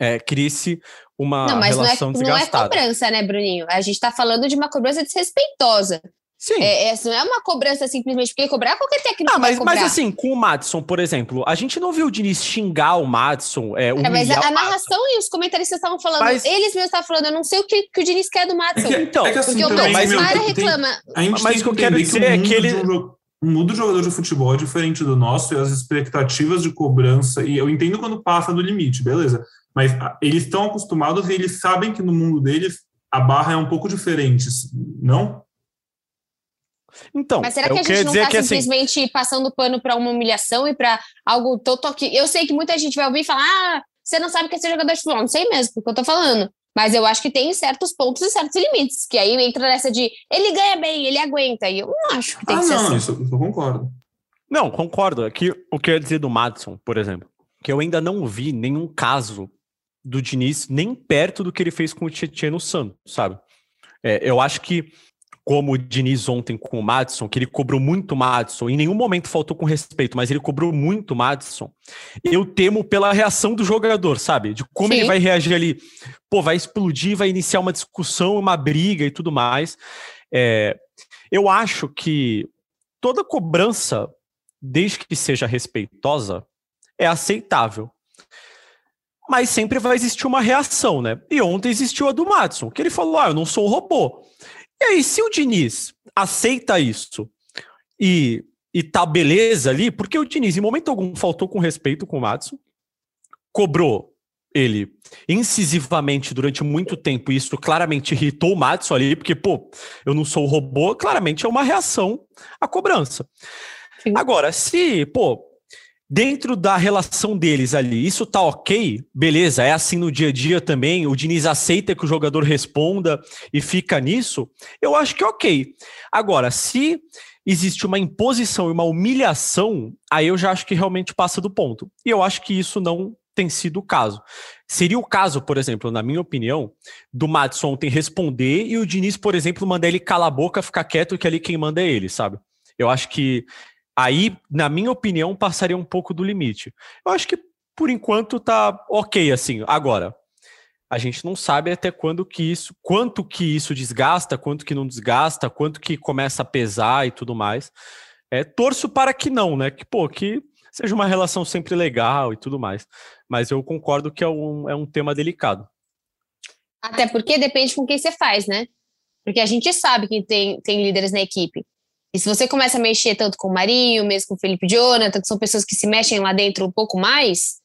S3: é, crie-se uma
S2: não, mas não é,
S3: relação
S2: não é
S3: desgastada.
S2: cobrança, né, Bruninho? A gente tá falando de uma cobrança desrespeitosa.
S3: Sim.
S2: É, essa não é uma cobrança simplesmente porque cobrar qualquer técnico
S3: Ah, mas, mas assim, com o Madison, por exemplo, a gente não viu o Diniz xingar o Madison, é,
S2: É, mas a, a
S3: Madison.
S2: narração e os comentaristas estavam falando,
S3: Mas-
S2: eles mesmos estavam falando, eu não sei o que, que o Diniz quer do
S1: É
S2: Madison.
S1: que,
S3: Então,
S1: é que assim
S2: porque o
S3: mas
S2: Mara
S1: tem-
S2: reclama.
S1: A gente
S3: Mas
S1: tem
S3: o que eu
S1: que
S3: quero
S1: entender
S3: dizer é que ele-
S1: o mundo do jogador de futebol é diferente do nosso e as expectativas de cobrança. E eu entendo quando passa do limite, beleza. Mas ah, eles estão acostumados e eles sabem que no mundo deles a barra é um pouco diferente, não?
S3: Então,
S2: Mas será que a gente não tá
S3: que assim,
S2: simplesmente passando pano pra uma humilhação e pra algo total que eu sei que muita gente vai ouvir e falar: "Ah, você não sabe o que é ser jogador de futebol". Não sei mesmo, porque eu tô falando. Mas eu acho que tem certos pontos e certos limites, que aí entra nessa de ele ganha bem, ele aguenta. E eu não acho que tem
S1: ah,
S2: que ser
S1: não,
S2: assim.
S1: isso, isso eu concordo.
S3: Não, concordo. Aqui, o que eu ia dizer do Madison, por exemplo, que eu ainda não vi nenhum caso do Diniz nem perto do que ele fez com o Tietchan no Santos, sabe? É, eu acho que, como o Diniz ontem com o Madison, que ele cobrou muito o Madison, em nenhum momento faltou com respeito, mas ele cobrou muito o Madison, eu temo pela reação do jogador, sabe? De como
S2: Sim.
S3: ele vai reagir ali. Pô, vai explodir, vai iniciar uma discussão, uma briga e tudo mais. É, eu acho que toda cobrança desde que seja respeitosa, é aceitável. Mas sempre vai existir uma reação, né? E ontem existiu a do Madison, que ele falou: ah, eu não sou um robô. E aí, se o Diniz aceita isso e, e tá beleza ali, porque o Diniz, em momento algum, faltou com respeito com o Madison, cobrou ele incisivamente durante muito tempo, e isso claramente irritou o Madison ali, porque, pô, eu não sou robô, claramente é uma reação à cobrança.
S2: Sim.
S3: Agora, se, pô, dentro da relação deles ali, isso tá ok, beleza, é assim no dia a dia também, o Diniz aceita que o jogador responda e fica nisso, eu acho que é ok. Agora, se existe uma imposição e uma humilhação, aí eu já acho que realmente passa do ponto. E eu acho que isso não tem sido o caso. Seria o caso, por exemplo, na minha opinião, do Madison ontem responder e o Diniz, por exemplo, mandar ele calar a boca, ficar quieto, que ali quem manda é ele, sabe? Eu acho que aí, na minha opinião, passaria um pouco do limite. Eu acho que por enquanto tá ok assim. Agora, a gente não sabe até quando que isso, quanto que isso desgasta, quanto que não desgasta, quanto que começa a pesar e tudo mais. É, torço para que não, né? Que pô, que seja uma relação sempre legal e tudo mais. Mas eu concordo que é um, é um tema delicado.
S2: Até porque depende com quem você faz, né? Porque a gente sabe que tem, tem líderes na equipe. E se você começa a mexer tanto com o Marinho, mesmo com o Felipe Jonathan, que são pessoas que se mexem lá dentro um pouco mais,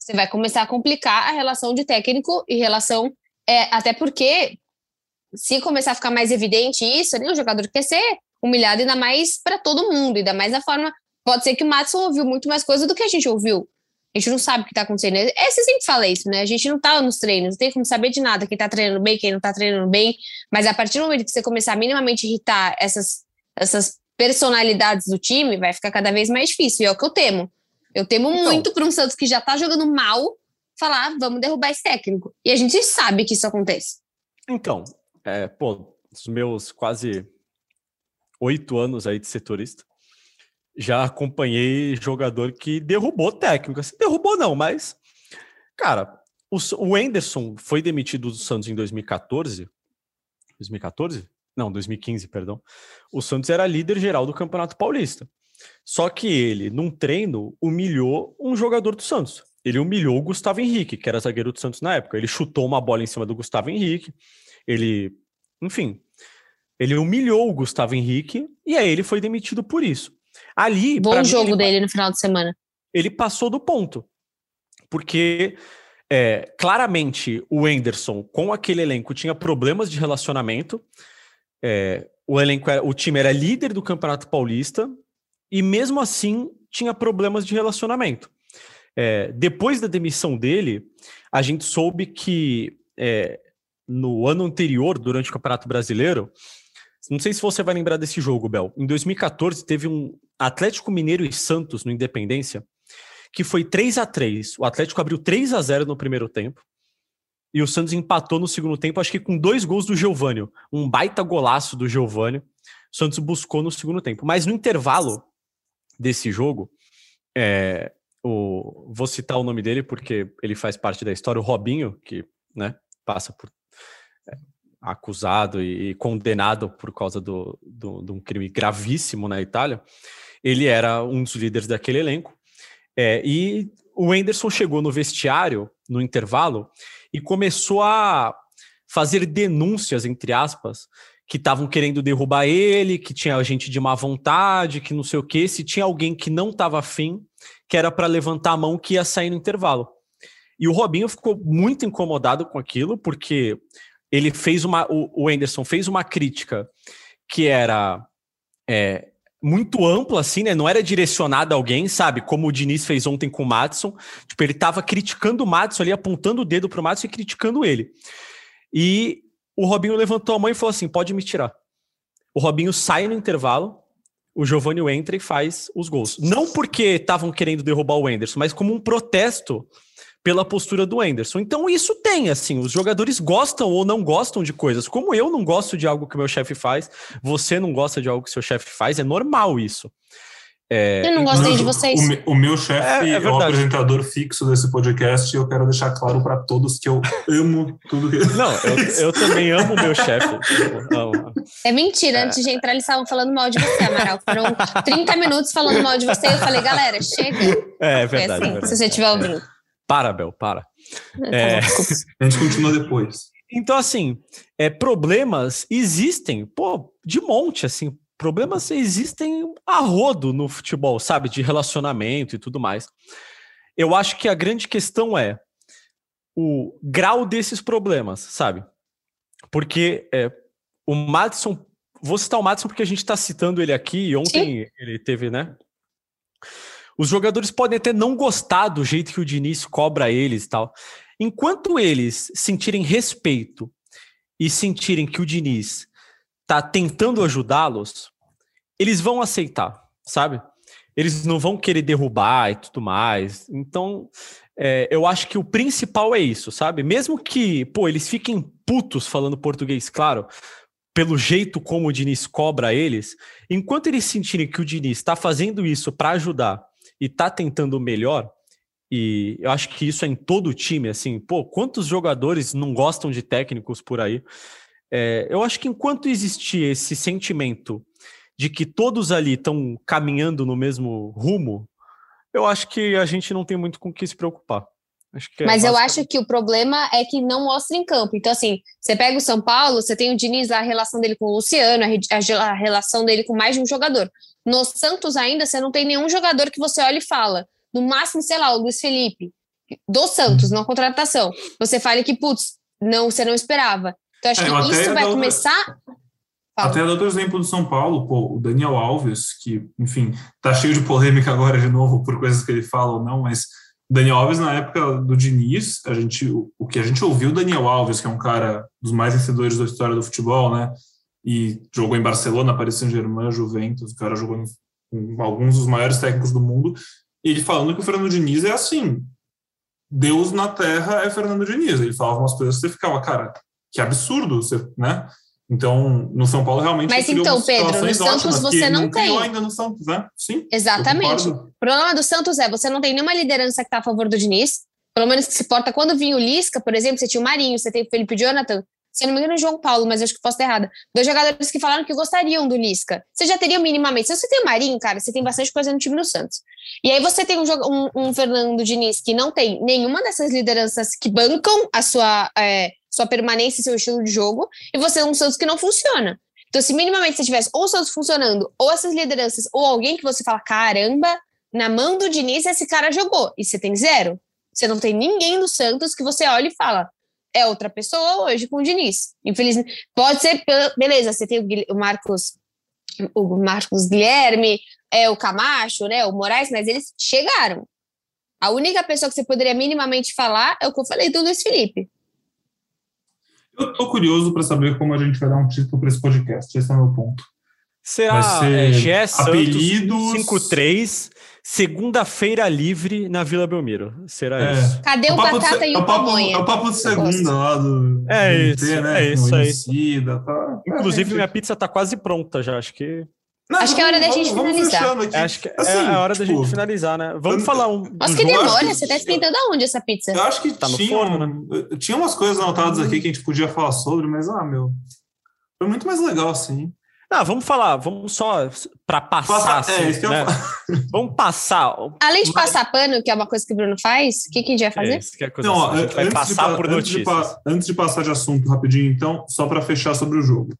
S2: você vai começar a complicar a relação de técnico e relação. É, até porque, se começar a ficar mais evidente isso, né, o jogador quer ser humilhado ainda mais para todo mundo, ainda mais da forma Pode ser que o Matson ouviu muito mais coisa do que a gente ouviu. A gente não sabe o que está acontecendo. É, você sempre fala isso, né? A gente não tá nos treinos, não tem como saber de nada, quem está treinando bem, quem não está treinando bem. Mas a partir do momento que você começar a minimamente irritar essas, essas personalidades do time, vai ficar cada vez mais difícil. E é o que eu temo. Eu temo então, muito para um Santos que já está jogando mal falar, ah, vamos derrubar esse técnico. E a gente sabe que isso acontece.
S3: Então, é, pô, os meus quase oito anos aí de setorista, já acompanhei jogador que derrubou técnico. Assim, derrubou não, mas. Cara, o, o Anderson foi demitido do Santos em 2014. 2014? Não, 2015, perdão. O Santos era líder geral do Campeonato Paulista. Só que ele, num treino, humilhou um jogador do Santos. Ele humilhou o Gustavo Henrique, que era zagueiro do Santos na época. Ele chutou uma bola em cima do Gustavo Henrique. Ele, enfim, ele humilhou o Gustavo Henrique e aí ele foi demitido por isso. Ali.
S2: Bom jogo mim, dele no final de semana.
S3: Ele passou do ponto. Porque é, claramente o Enderson, com aquele elenco, tinha problemas de relacionamento. É, o elenco era, o time era líder do Campeonato Paulista e mesmo assim tinha problemas de relacionamento. É, depois da demissão dele, a gente soube que é, no ano anterior, durante o Campeonato Brasileiro, não sei se você vai lembrar desse jogo, Bel. Em 2014 teve um Atlético Mineiro e Santos no Independência, que foi 3 a 3 O Atlético abriu 3 a 0 no primeiro tempo. E o Santos empatou no segundo tempo, acho que com dois gols do Giovânio. Um baita golaço do Giovânio. O Santos buscou no segundo tempo. Mas no intervalo desse jogo, é, o, vou citar o nome dele porque ele faz parte da história, o Robinho, que né, passa por acusado e, condenado por causa do, do, de um crime gravíssimo na Itália, ele era um dos líderes daquele elenco. É, e o Anderson chegou no vestiário, no intervalo, e começou a fazer denúncias, entre aspas, que estavam querendo derrubar ele, que tinha gente de má vontade, que não sei o quê. Se tinha alguém que não estava afim, que era para levantar a mão que ia sair no intervalo. E o Robinho ficou muito incomodado com aquilo, porque ele fez uma. O, Anderson fez uma crítica que era é, muito ampla, assim, né? Não era direcionada a alguém, sabe? Como o Diniz fez ontem com o Matson. Tipo, ele tava criticando o Matson ali, apontando o dedo pro Matson e criticando ele. E o Robinho levantou a mão e falou assim: pode me tirar. O Robinho sai no intervalo, o Giovanni entra e faz os gols. Não porque estavam querendo derrubar o Anderson, mas como um protesto pela postura do Anderson. Então isso tem, assim, os jogadores gostam ou não gostam de coisas. Como eu não gosto de algo que o meu chefe faz, você não gosta de algo que seu chefe faz, é normal isso.
S2: É, eu não gostei de vocês.
S1: O, o meu chefe é, é, é, o apresentador fixo desse podcast e eu quero deixar claro para todos que eu amo tudo que
S3: Não, eu, eu também amo o meu chefe.
S2: É mentira, antes de entrar eles estavam falando mal de você, Amaral. Foram 30 minutos falando mal de você. Eu falei, galera, chega.
S3: É, é verdade.
S2: assim,
S3: é verdade.
S2: Se você estiver ouvindo.
S3: Para, Bel, para.
S1: É... a gente continua depois.
S3: Então, assim, é, problemas existem, pô, de monte, assim, problemas existem a rodo no futebol, sabe, de relacionamento e tudo mais. Eu acho que a grande questão é o grau desses problemas, sabe? Porque é, o Madison, vou citar o Madison porque a gente está citando ele aqui, e ontem Sim. ele teve, né? Os jogadores podem até não gostar do jeito que o Diniz cobra eles e tal. Enquanto eles sentirem respeito e sentirem que o Diniz tá tentando ajudá-los, eles vão aceitar, sabe? Eles não vão querer derrubar e tudo mais. Então, É, eu acho que o principal é isso, sabe? Mesmo que, pô, eles fiquem putos falando português, claro, pelo jeito como o Diniz cobra eles, enquanto eles sentirem que o Diniz está fazendo isso para ajudar e está tentando melhor, e eu acho que isso é em todo o time, assim, pô, quantos jogadores não gostam de técnicos por aí? É, eu acho que enquanto existir esse sentimento de que todos ali estão caminhando no mesmo rumo, eu acho que a gente não tem muito com o que se preocupar.
S2: É Mas eu acho que o problema é que não mostra em campo. Então, assim, você pega o São Paulo, você tem o Diniz, a relação dele com o Luciano, a, a relação dele com mais de um jogador. No Santos, ainda, você não tem nenhum jogador que você olha e fala. No máximo, sei lá, o Luiz Felipe, do Santos, não contratação. Você fala que, putz, não, você não esperava. Então, acho é, que isso vai começar.
S1: Fala. Até outro exemplo do São Paulo, pô, o Daniel Alves, que, enfim, tá cheio de polêmica agora de novo por coisas que ele fala ou não, mas Daniel Alves, na época do Diniz, a gente, o que a gente ouviu, Daniel Alves, que é um cara dos mais vencedores da história do futebol, né? E jogou em Barcelona, Paris Saint-Germain, Juventus, o cara jogou com alguns dos maiores técnicos do mundo. E ele falando que o Fernando Diniz é assim: Deus na terra é Fernando Diniz. Ele falava umas coisas que você ficava, cara, que absurdo, você, né? Então, no São Paulo, realmente.
S2: Mas então, Pedro, no Santos você não, não tem.
S1: ainda no Santos, né? Sim.
S2: Exatamente. O problema do Santos é você não tem nenhuma liderança que está a favor do Diniz, pelo menos que se porta. Quando vinha o Lisca, por exemplo, você tinha o Marinho, você tem o Felipe Jonathan, se não me engano, o João Paulo, mas acho que posso estar errada. Dois jogadores que falaram que gostariam do Lisca. Você já teria minimamente. Se você tem o Marinho, cara, você tem bastante coisa no time do Santos. E aí você tem um, um, um Fernando Diniz que não tem nenhuma dessas lideranças que bancam a sua. É, sua permanência e seu estilo de jogo, e você é um Santos que não funciona. Então, se minimamente você tivesse ou o Santos funcionando, ou essas lideranças, ou alguém que você fala, caramba, na mão do Diniz esse cara jogou, e você tem zero. Você não tem ninguém do Santos que você olha e fala, é outra pessoa hoje com o Diniz. Infelizmente, pode ser, beleza, você tem o Marcos, o Marcos Guilherme, é o Camacho, né, o Moraes, mas eles chegaram. A única pessoa que você poderia minimamente falar é o que eu falei do Luiz Felipe.
S1: Eu tô curioso para saber como a gente vai dar um título para esse podcast. Esse é o meu ponto.
S3: Será é, GE apelidos... 53, segunda-feira livre na Vila Belmiro. Será é. isso?
S2: Cadê o, o Batata e o, o Pamonha?
S1: É o papo de segunda lá do.
S3: É isso, né? é isso aí. Tá. Inclusive, minha pizza tá quase pronta já, acho que.
S2: Não, acho que é hora da gente finalizar.
S3: Acho que assim, é a hora tipo, da gente finalizar, né? Vamos falar um.
S2: Nossa, que demora, você tá esquentando aonde essa pizza?
S1: Eu acho que tá tinha, forno, né? tinha umas coisas anotadas aqui que a gente podia falar sobre, mas, ah, meu. Foi muito mais legal assim.
S3: Ah, vamos falar, vamos só para passar. Passa, é, assim, é, né? vamos passar.
S2: Além de passar pano, que é uma coisa que o Bruno faz, o que, que a gente vai fazer? É, isso
S3: que é coisa Não, assim, a gente vai passar
S1: de,
S3: por notícias.
S1: Antes de, antes de passar de assunto rapidinho, então, só para fechar sobre o jogo.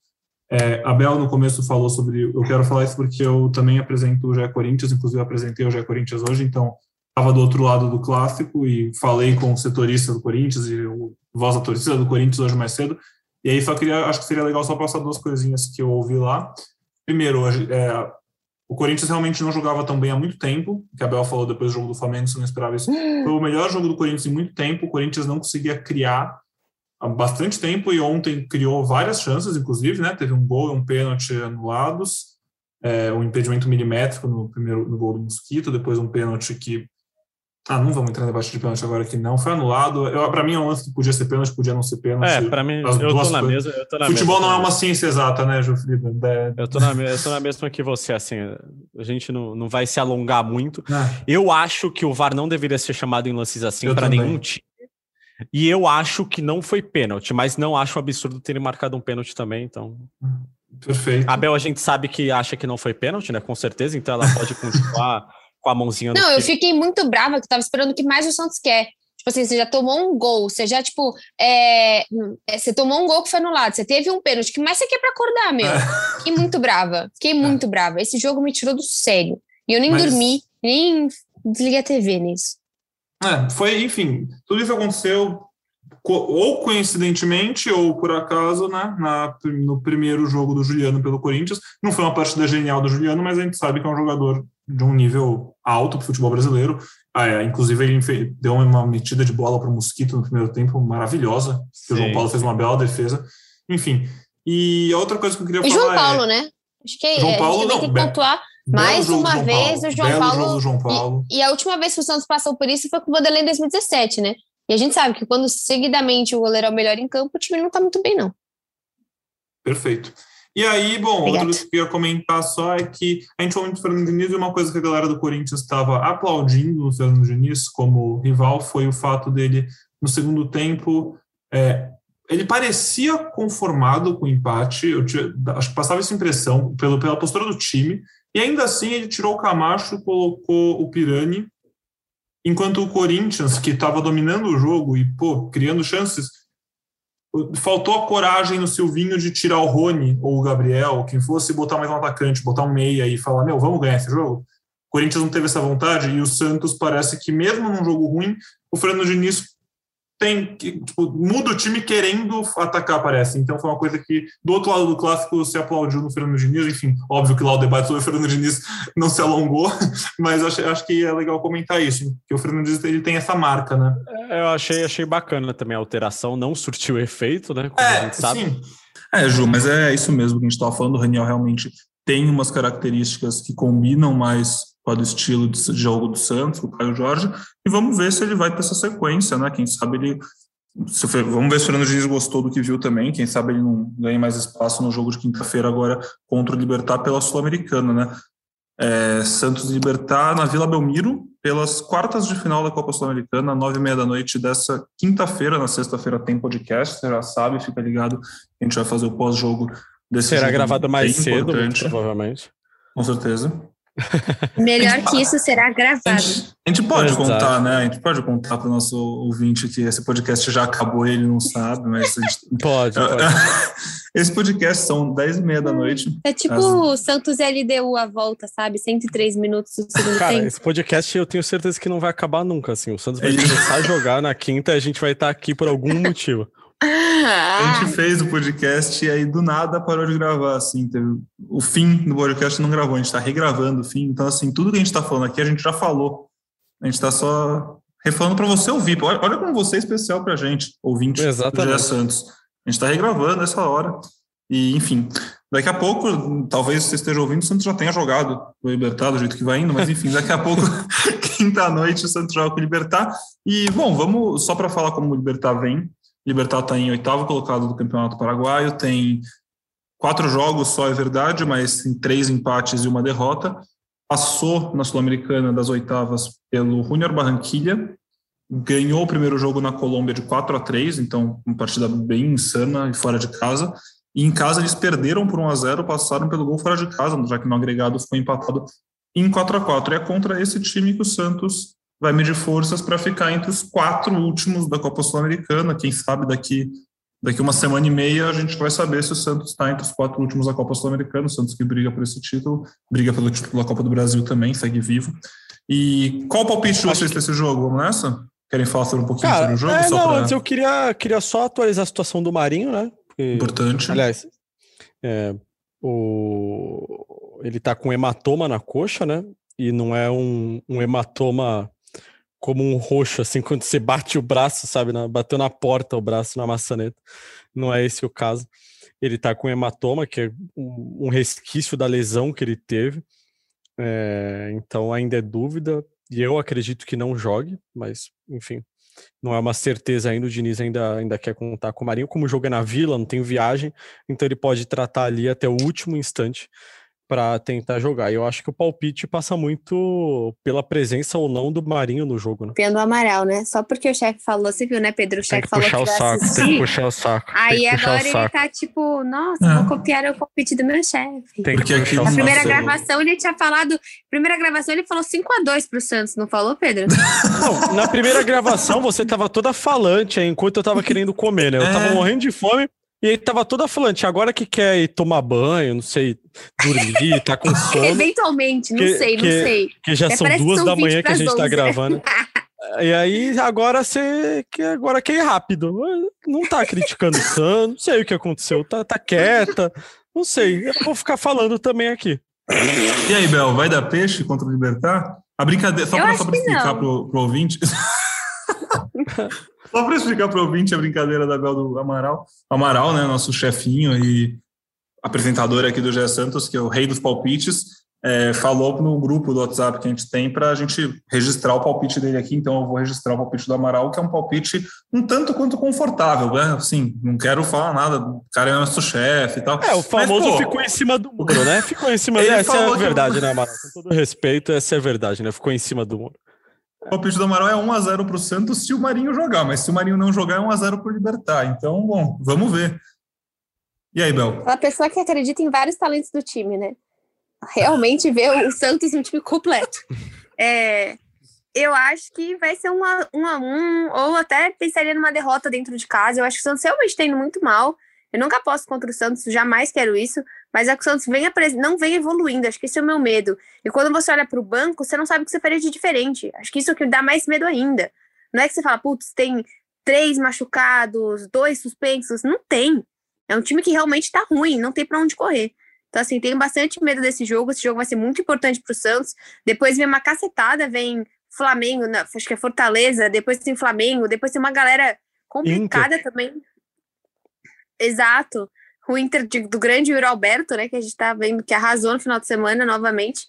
S1: É, a Bel no começo falou sobre. Eu quero falar isso porque eu também apresento o GE Corinthians, inclusive eu apresentei o GE Corinthians hoje, então estava do outro lado do clássico e falei com o setorista do Corinthians e o voz da torcida do Corinthians hoje mais cedo. E aí só queria, acho que seria legal só passar duas coisinhas que eu ouvi lá. Primeiro, é, o Corinthians realmente não jogava tão bem há muito tempo, que a Bel falou depois do jogo do Flamengo, você não esperava isso. Foi o melhor jogo do Corinthians em muito tempo, o Corinthians não conseguia criar há bastante tempo e ontem criou várias chances, inclusive, né? Teve um gol e um pênalti anulados, é, um impedimento milimétrico no primeiro no gol do Mosquito, depois um pênalti que ah, não vamos entrar no debate de pênalti agora que não foi anulado. Para mim é um lance que podia ser pênalti, podia não ser pênalti.
S3: É, para mim eu tô, na mesa, eu tô na
S1: Futebol não é uma ciência exata, né, Felipe?
S3: É... Eu, tô na, eu tô na mesma que você, assim, a gente não, não vai se alongar muito. Ah. Eu acho que o VAR não deveria ser chamado em lances assim para nenhum time. E eu acho que não foi pênalti, mas não acho absurdo terem marcado um pênalti também, então.
S1: Perfeito.
S3: A Bel a gente sabe que acha que não foi pênalti, né? Com certeza, então ela pode continuar com a mãozinha
S2: Não, eu fiquei muito brava que eu tava esperando o que mais o Santos quer. Tipo assim, você já tomou um gol, você já, tipo, é, é, você tomou um gol que foi anulado, você teve um pênalti, que mais você quer pra acordar, meu? É. Fiquei muito brava, fiquei muito brava. Esse jogo me tirou do sério. E eu nem mas... dormi, nem desliguei a TV nisso.
S1: É, foi, enfim, tudo isso aconteceu ou coincidentemente ou por acaso, né, na, no primeiro jogo do Juliano pelo Corinthians. Não foi uma partida genial do Juliano, mas a gente sabe que é um jogador de um nível alto para o futebol brasileiro. Ah, é, inclusive, ele deu uma metida de bola para o Mosquito no primeiro tempo maravilhosa. O João Paulo fez uma bela defesa. Enfim. E a outra coisa que eu queria
S2: e
S1: falar.
S2: João Paulo, é... né? Acho que
S1: João Paulo,
S2: a gente
S1: não,
S2: tem que pontuar Mais uma vez
S1: Paulo.
S2: o João Paulo.
S1: jogo do João Paulo.
S2: E, e, a última vez que o Santos passou por isso foi com o Vanderlei em 2017, né? E a gente sabe que quando seguidamente o goleiro é o melhor em campo, o time não tá muito bem, não.
S1: Perfeito. E aí, bom, outro que eu ia comentar só é que a gente falou muito do Fernando Diniz e uma coisa que a galera do Corinthians estava aplaudindo no Fernando Diniz como rival foi o fato dele, no segundo tempo, é, ele parecia conformado com o empate, eu tinha, acho que passava essa impressão pelo, pela postura do time, e ainda assim ele tirou o Camacho e colocou o Pirani, enquanto o Corinthians, que estava dominando o jogo e, pô, criando chances, faltou a coragem no Silvinho de tirar o Rony ou o Gabriel, quem fosse, botar mais um atacante, botar um meia e falar, meu, vamos ganhar esse jogo. O Corinthians não teve essa vontade e o Santos parece que mesmo num jogo ruim, o Fernando Diniz tem tipo, muda o time querendo atacar, parece. Então foi uma coisa que do outro lado do clássico se aplaudiu no Fernando Diniz. Enfim, óbvio que lá o debate sobre o Fernando Diniz não se alongou, mas acho, acho que é legal comentar isso, que o Fernando Diniz ele tem essa marca, né?
S3: Eu achei, achei bacana também a alteração, não surtiu efeito, né?
S1: Como é, a gente sabe. Sim. É, Ju, mas é isso mesmo que a gente estava falando. O Raniel realmente tem umas características que combinam mais com o estilo de jogo do Santos, o Caio Jorge, e vamos ver se ele vai ter essa sequência, né? Quem sabe ele. Se, vamos ver se o Fernando Diniz gostou do que viu também. Quem sabe ele não ganha mais espaço no jogo de quinta-feira agora contra o Libertar pela Sul-Americana, né? É, Santos e Libertar na Vila Belmiro pelas quartas de final da Copa Sul-Americana, nove e meia da noite dessa quinta-feira. Na sexta-feira tem podcast, você já sabe, fica ligado. A gente vai fazer o pós-jogo desse
S3: Será gravado mais cedo, provavelmente.
S1: Com certeza.
S2: Melhor que isso será gravado.
S1: A gente, a gente pode Exato. contar, né? A gente pode contar para o nosso ouvinte que esse podcast já acabou, ele não sabe, mas a gente...
S3: pode, pode.
S1: Esse podcast são 10 e meia da noite.
S2: É tipo o As... Santos LDU a volta, sabe? 103 minutos do segundo
S3: Cara,
S2: tempo.
S3: esse podcast eu tenho certeza que não vai acabar nunca, assim. O Santos vai começar a jogar na quinta e a gente vai estar aqui por algum motivo.
S1: A gente fez o podcast e aí do nada parou de gravar, assim, teve o fim do podcast não gravou, a gente está regravando o fim, então assim, tudo que a gente está falando aqui a gente já falou, a gente está só refalando para você ouvir, olha, olha como você é especial para a gente, ouvinte
S3: Exatamente.
S1: do Gé Santos, a gente está regravando essa hora e enfim, daqui a pouco, talvez você esteja ouvindo, o Santos já tenha jogado o Libertar do jeito que vai indo, mas enfim, daqui a pouco, quinta-noite, o Santos joga com o Libertar. E, bom, vamos só para falar como o Libertar vem, Libertar está em oitavo colocado do Campeonato Paraguaio, tem quatro jogos só, é verdade, mas tem três empates e uma derrota. Passou na Sul-Americana das oitavas pelo Junior Barranquilha, ganhou o primeiro jogo na Colômbia de 4 a 3, então uma partida bem insana e fora de casa. E em casa eles perderam por 1 a 0, passaram pelo gol fora de casa, já que no agregado foi empatado em 4 a 4. E é contra esse time que o Santos vai medir forças para ficar entre os quatro últimos da Copa Sul-Americana. Quem sabe daqui, daqui uma semana e meia a gente vai saber se o Santos está entre os quatro últimos da Copa Sul-Americana. O Santos que briga por esse título, briga pelo título da Copa do Brasil também, segue vivo. E qual o palpite de vocês desse jogo? Vamos nessa? Querem falar sobre um pouquinho
S3: Cara,
S1: sobre o jogo?
S3: É, não,
S1: pra...
S3: antes eu queria, queria só atualizar a situação do Marinho, né? Porque,
S1: Importante.
S3: Aliás, é, o, ele tá com hematoma na coxa, né? E não é um, um hematoma como um roxo, assim, quando você bate o braço, sabe? Na, bateu na porta o braço na maçaneta. Não é esse o caso. Ele tá com hematoma, que é um, resquício da lesão que ele teve. É, então ainda é dúvida. E eu acredito que não jogue, mas enfim, não é uma certeza ainda. O Diniz ainda, ainda quer contar com o Marinho. Como o jogo é na vila, não tem viagem, então ele pode tratar ali até o último instante para tentar jogar. Eu acho que o palpite passa muito pela presença ou não do Marinho no jogo, né?
S2: Pelo Amaral, né? Só porque o chefe falou, você viu, né, Pedro? O chefe falou
S3: puxar
S2: que
S3: o saco,
S2: assistir.
S3: tem que puxar o saco.
S2: Aí agora ele
S3: saco.
S2: tá tipo, nossa,
S1: É.
S2: vou copiar o palpite do meu chefe.
S3: Tem
S1: Porque
S3: que
S1: aqui
S3: puxar o
S2: Na
S1: Nossa,
S2: primeira
S1: eu-
S2: gravação ele tinha falado. Primeira gravação ele falou 5x2 pro Santos, não falou, Pedro?
S3: Não, na primeira gravação você tava toda falante aí, enquanto eu tava querendo comer, né? Eu tava
S1: É.
S3: morrendo de fome e aí tava toda falante. Agora que quer ir tomar banho, não sei, dormir, tá com sono,
S2: Eventualmente, não
S3: Que-
S2: sei, não
S3: que-
S2: sei.
S3: que já
S2: Até
S3: são duas
S2: são
S3: da
S2: 20
S3: manhã que a gente tá
S2: 11.
S3: gravando. E aí agora você que agora quer ir rápido. Não tá criticando o Sam, não sei o que aconteceu, tá, tá quieta, não sei. Eu vou ficar falando também aqui.
S1: E aí, Bel, vai dar peixe contra o Libertar? A brincadeira, só
S2: Eu
S1: para explicar pro, pro ouvinte. Só para explicar pro ouvinte a brincadeira da Bel do Amaral. Amaral, né, nosso chefinho e apresentador aqui do Gé Santos, que é o rei dos palpites. é, falou no grupo do WhatsApp que a gente tem para a gente registrar o palpite dele aqui, então eu vou registrar o palpite do Amaral, que é um palpite um tanto quanto confortável, né? Assim, não quero falar nada, o cara é nosso chefe e tal.
S3: É, o famoso Mas, pô, ficou em cima do muro, né? Ficou em cima, essa é a verdade, né, Amaral? Com todo respeito, essa é a verdade, né? Ficou em cima do muro.
S1: O palpite do Amaral é 1x0 para o Santos se o Marinho jogar, mas se o Marinho não jogar, é 1x0 para o Libertar. Então, bom, vamos ver. E aí, Bel?
S2: Uma pessoa que acredita em vários talentos do time, né? Realmente vê o Santos no time completo. É, eu acho que vai ser um a, um a um, ou até pensaria numa derrota dentro de casa. Eu acho que o Santos realmente está indo muito mal. Eu nunca aposto contra o Santos, jamais quero isso, mas é que o Santos vem não vem evoluindo, acho que esse é o meu medo. E quando você olha para o banco, você não sabe o que você faria de diferente. Acho que isso é o que dá mais medo ainda. Não é que você fala, putz, tem três machucados, dois suspensos. Não tem. É um time que realmente está ruim, não tem para onde correr. Então, assim, tenho bastante medo desse jogo. Esse jogo vai ser muito importante para o Santos. Depois vem uma cacetada, vem Flamengo, acho que é Fortaleza, depois tem Flamengo, depois tem uma galera complicada Inter. também. Exato. O Inter de, do grande Yuri Alberto, né? Que a gente tá vendo que arrasou no final de semana novamente.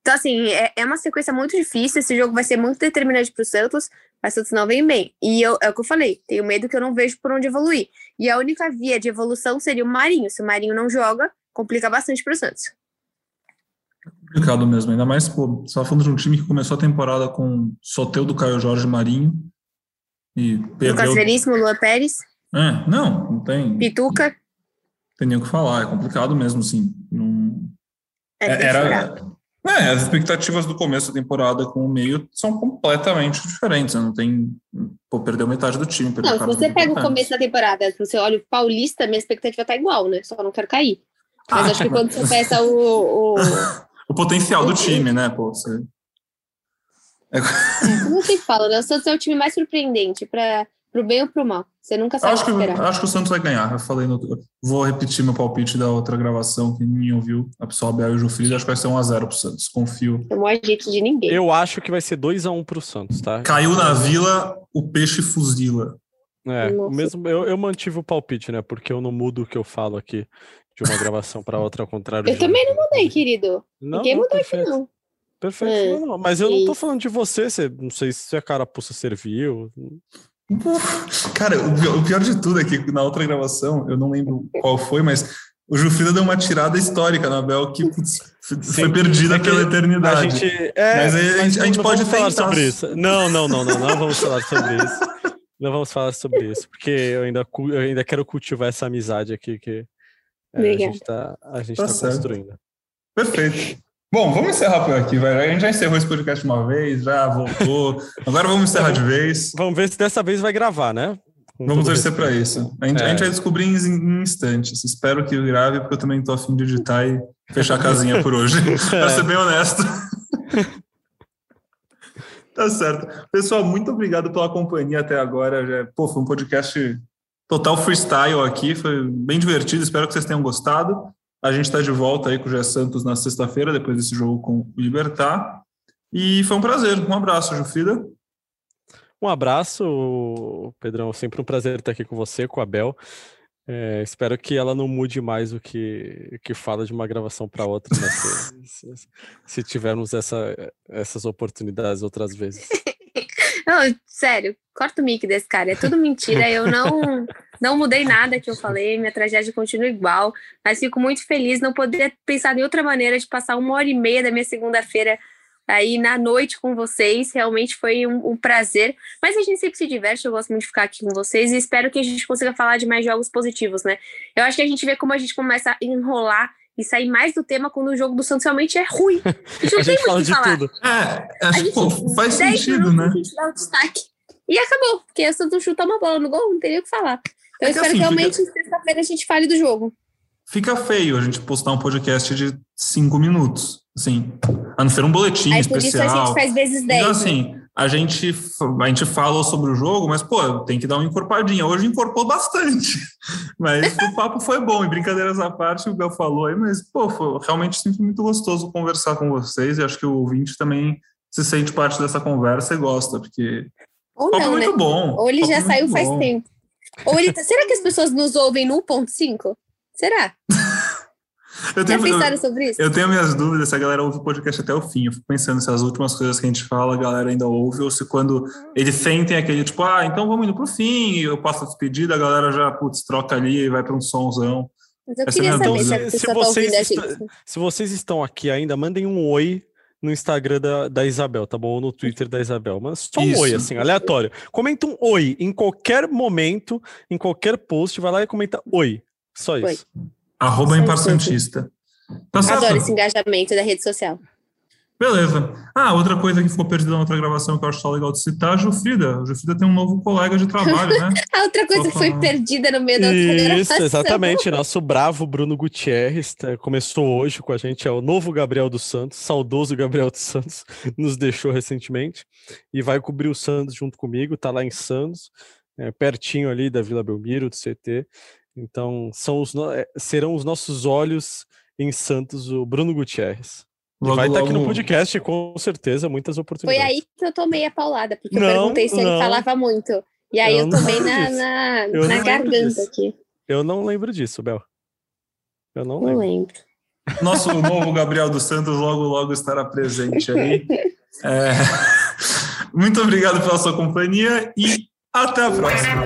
S2: Então, assim, é, é uma sequência muito difícil. Esse jogo vai ser muito determinante para o Santos, mas o Santos não vem bem. E eu, é o que eu falei, tenho medo que eu não vejo por onde evoluir. E a única via de evolução seria o Marinho. Se o Marinho não joga, complica bastante para o Santos.
S1: Complicado mesmo, ainda mais, pô, você tá falando de um time que começou a temporada com Soteu do Caio Jorge Marinho e
S2: perdeu... Lucas Veríssimo, Luan Pérez.
S1: É, não, não tem.
S2: Pituca.
S1: Tem nem o que falar, é complicado mesmo, sim. Não... É, é era. É, as expectativas do começo da temporada com o meio são completamente diferentes. Não tem. Pô, perdeu metade do time.
S2: Não, se você pega o começo da temporada, se você olha o Paulista, minha expectativa tá igual, né? Só não quero cair. Mas ah, acho que quando você pensa o. O,
S1: o potencial do time, né? Pô, você...
S2: É... Como você fala, né? O Santos é o time mais surpreendente para Pro bem ou pro mal. Você nunca sabe
S1: acho que, esperar. Acho que o Santos vai ganhar. Eu falei no, Vou repetir meu palpite da outra gravação que ninguém ouviu. A pessoa Abel e o Jufrida. Acho que vai ser 1x0 pro Santos. Confio.
S2: Não é jeito de ninguém.
S3: Eu acho que vai ser 2x1 pro Santos, tá?
S1: Caiu na vila, o peixe fuzila.
S3: É, o mesmo, eu, eu mantive o palpite, né? Porque eu não mudo o que eu falo aqui de uma gravação para outra, ao contrário.
S2: Eu também não mudei, querido. Não, Ninguém mudou perfeito. aqui, não.
S3: Perfeito. É, não, não, mas eu não tô falando de você, você não sei se a carapuça serviu.
S1: Cara, o pior de tudo é que na outra gravação, eu não lembro qual foi, mas o Jufrida deu uma tirada histórica na Bel que putz, foi perdida é pela eternidade.
S3: A gente, é, mas aí a gente, a gente pode falar sobre isso. Não, não, não, não, não vamos falar sobre isso. Não vamos falar sobre isso, porque eu ainda, eu ainda quero cultivar essa amizade aqui que é, a gente está tá, tá construindo.
S1: Perfeito. Bom, vamos encerrar por aqui, velho. A gente já encerrou esse podcast uma vez, já voltou. Agora vamos encerrar de vez.
S3: Vamos ver se dessa vez vai gravar, né?
S1: Com vamos torcer para isso. A gente, é. a gente vai descobrir em, em, instantes. Espero que grave, porque eu também estou afim de editar e fechar a casinha por hoje. para ser bem honesto. tá certo. Pessoal, muito obrigado pela companhia até agora. Já, pô, foi um podcast total freestyle aqui. Foi bem divertido. Espero que vocês tenham gostado. A gente está de volta aí com o Gé Santos na sexta-feira, depois desse jogo com o Libertar. E foi um prazer. Um abraço, Jufrida.
S3: Um abraço, Pedrão. Sempre um prazer estar aqui com você, com a Bel. É, espero que ela não mude mais o que, que fala de uma gravação para outra, né? se, se, se, tivermos essa, essas oportunidades outras vezes.
S2: Não, sério, corta o mic desse cara. É tudo mentira. Eu não não mudei nada que eu falei, minha tragédia continua igual, mas fico muito feliz não poder pensar em outra maneira de passar uma hora e meia da minha segunda-feira aí na noite com vocês. Realmente foi um, um, prazer. Mas a gente sempre se diverte, eu gosto muito de ficar aqui com vocês e espero que a gente consiga falar de mais jogos positivos, né? Eu acho que a gente vê como a gente começa a enrolar e sair mais do tema quando o jogo do Santos realmente é ruim.
S3: A gente não a tem gente muito fala de falar. tudo.
S1: É, acho que pô, faz sentido, né? A gente dá o
S2: destaque. E acabou, porque o Santos chutar uma bola no gol, não teria o que falar. Então é eu espero assim, que realmente fica... sexta-feira a gente fale do jogo.
S1: Fica feio a gente postar um podcast de cinco minutos, assim, a não ser um boletim Aí, especial. Por isso a gente
S2: faz vezes 10.
S1: Então, assim, né? A gente, a gente fala sobre o jogo, mas, pô, tem que dar uma encorpadinha. Hoje encorpou bastante. Mas o papo foi bom, e brincadeiras à parte, o Bel falou aí, mas, pô, foi realmente sempre muito gostoso conversar com vocês, e acho que o ouvinte também se sente parte dessa conversa e gosta, porque
S2: Ou não, é muito
S1: né? bom.
S2: Ou ele já saiu faz bom. tempo. Ou ele, será que as pessoas nos ouvem no 1.5? Será? Eu tenho, Já pensaram sobre isso?
S1: Eu tenho minhas dúvidas se a galera ouve o podcast até o fim. Eu fico pensando se as últimas coisas que a gente fala, a galera ainda ouve, ou se quando eles sentem aquele tipo, ah, então vamos indo pro fim, eu passo a despedida, a galera já, putz, troca ali e vai para um somzão.
S2: Mas eu Essa queria é saber se, a se, tá vocês
S3: tá está, se vocês estão aqui ainda, mandem um oi no Instagram da, da Isabel, tá bom? Ou no Twitter da Isabel. Mas só um Isso. oi, assim, aleatório. Comenta um oi em qualquer momento, em qualquer post, vai lá e comenta oi. Só isso. Oi.
S1: Arroba Imparciantista.
S2: Tá Adoro esse engajamento da rede social.
S1: Beleza. Ah, outra coisa que ficou perdida na outra gravação que eu acho só legal de citar, a Jufrida. A Jufrida tem um novo colega de trabalho, né?
S2: a outra coisa só que foi perdida no meio da outra gravação. Isso,
S3: exatamente. Nosso bravo Bruno Gutierrez tá, começou hoje com a gente, é o novo Gabriel dos Santos, saudoso Gabriel dos Santos, nos deixou recentemente e vai cobrir o Santos junto comigo, tá lá em Santos, é, pertinho ali da Vila Belmiro, do CT. Então, são os, é, serão os nossos olhos em Santos, o Bruno Gutierrez. Logo, vai estar tá aqui no podcast, com certeza, muitas oportunidades.
S2: Foi aí que eu tomei a paulada, porque não, eu perguntei se não. ele falava muito. E aí eu, eu tomei na, na, na garganta aqui.
S3: Eu não lembro disso, Bel. Eu não,
S2: não
S3: lembro.
S2: lembro.
S1: Nosso novo Gabriel dos Santos logo, logo estará presente aí. É... Muito obrigado pela sua companhia e até a próxima.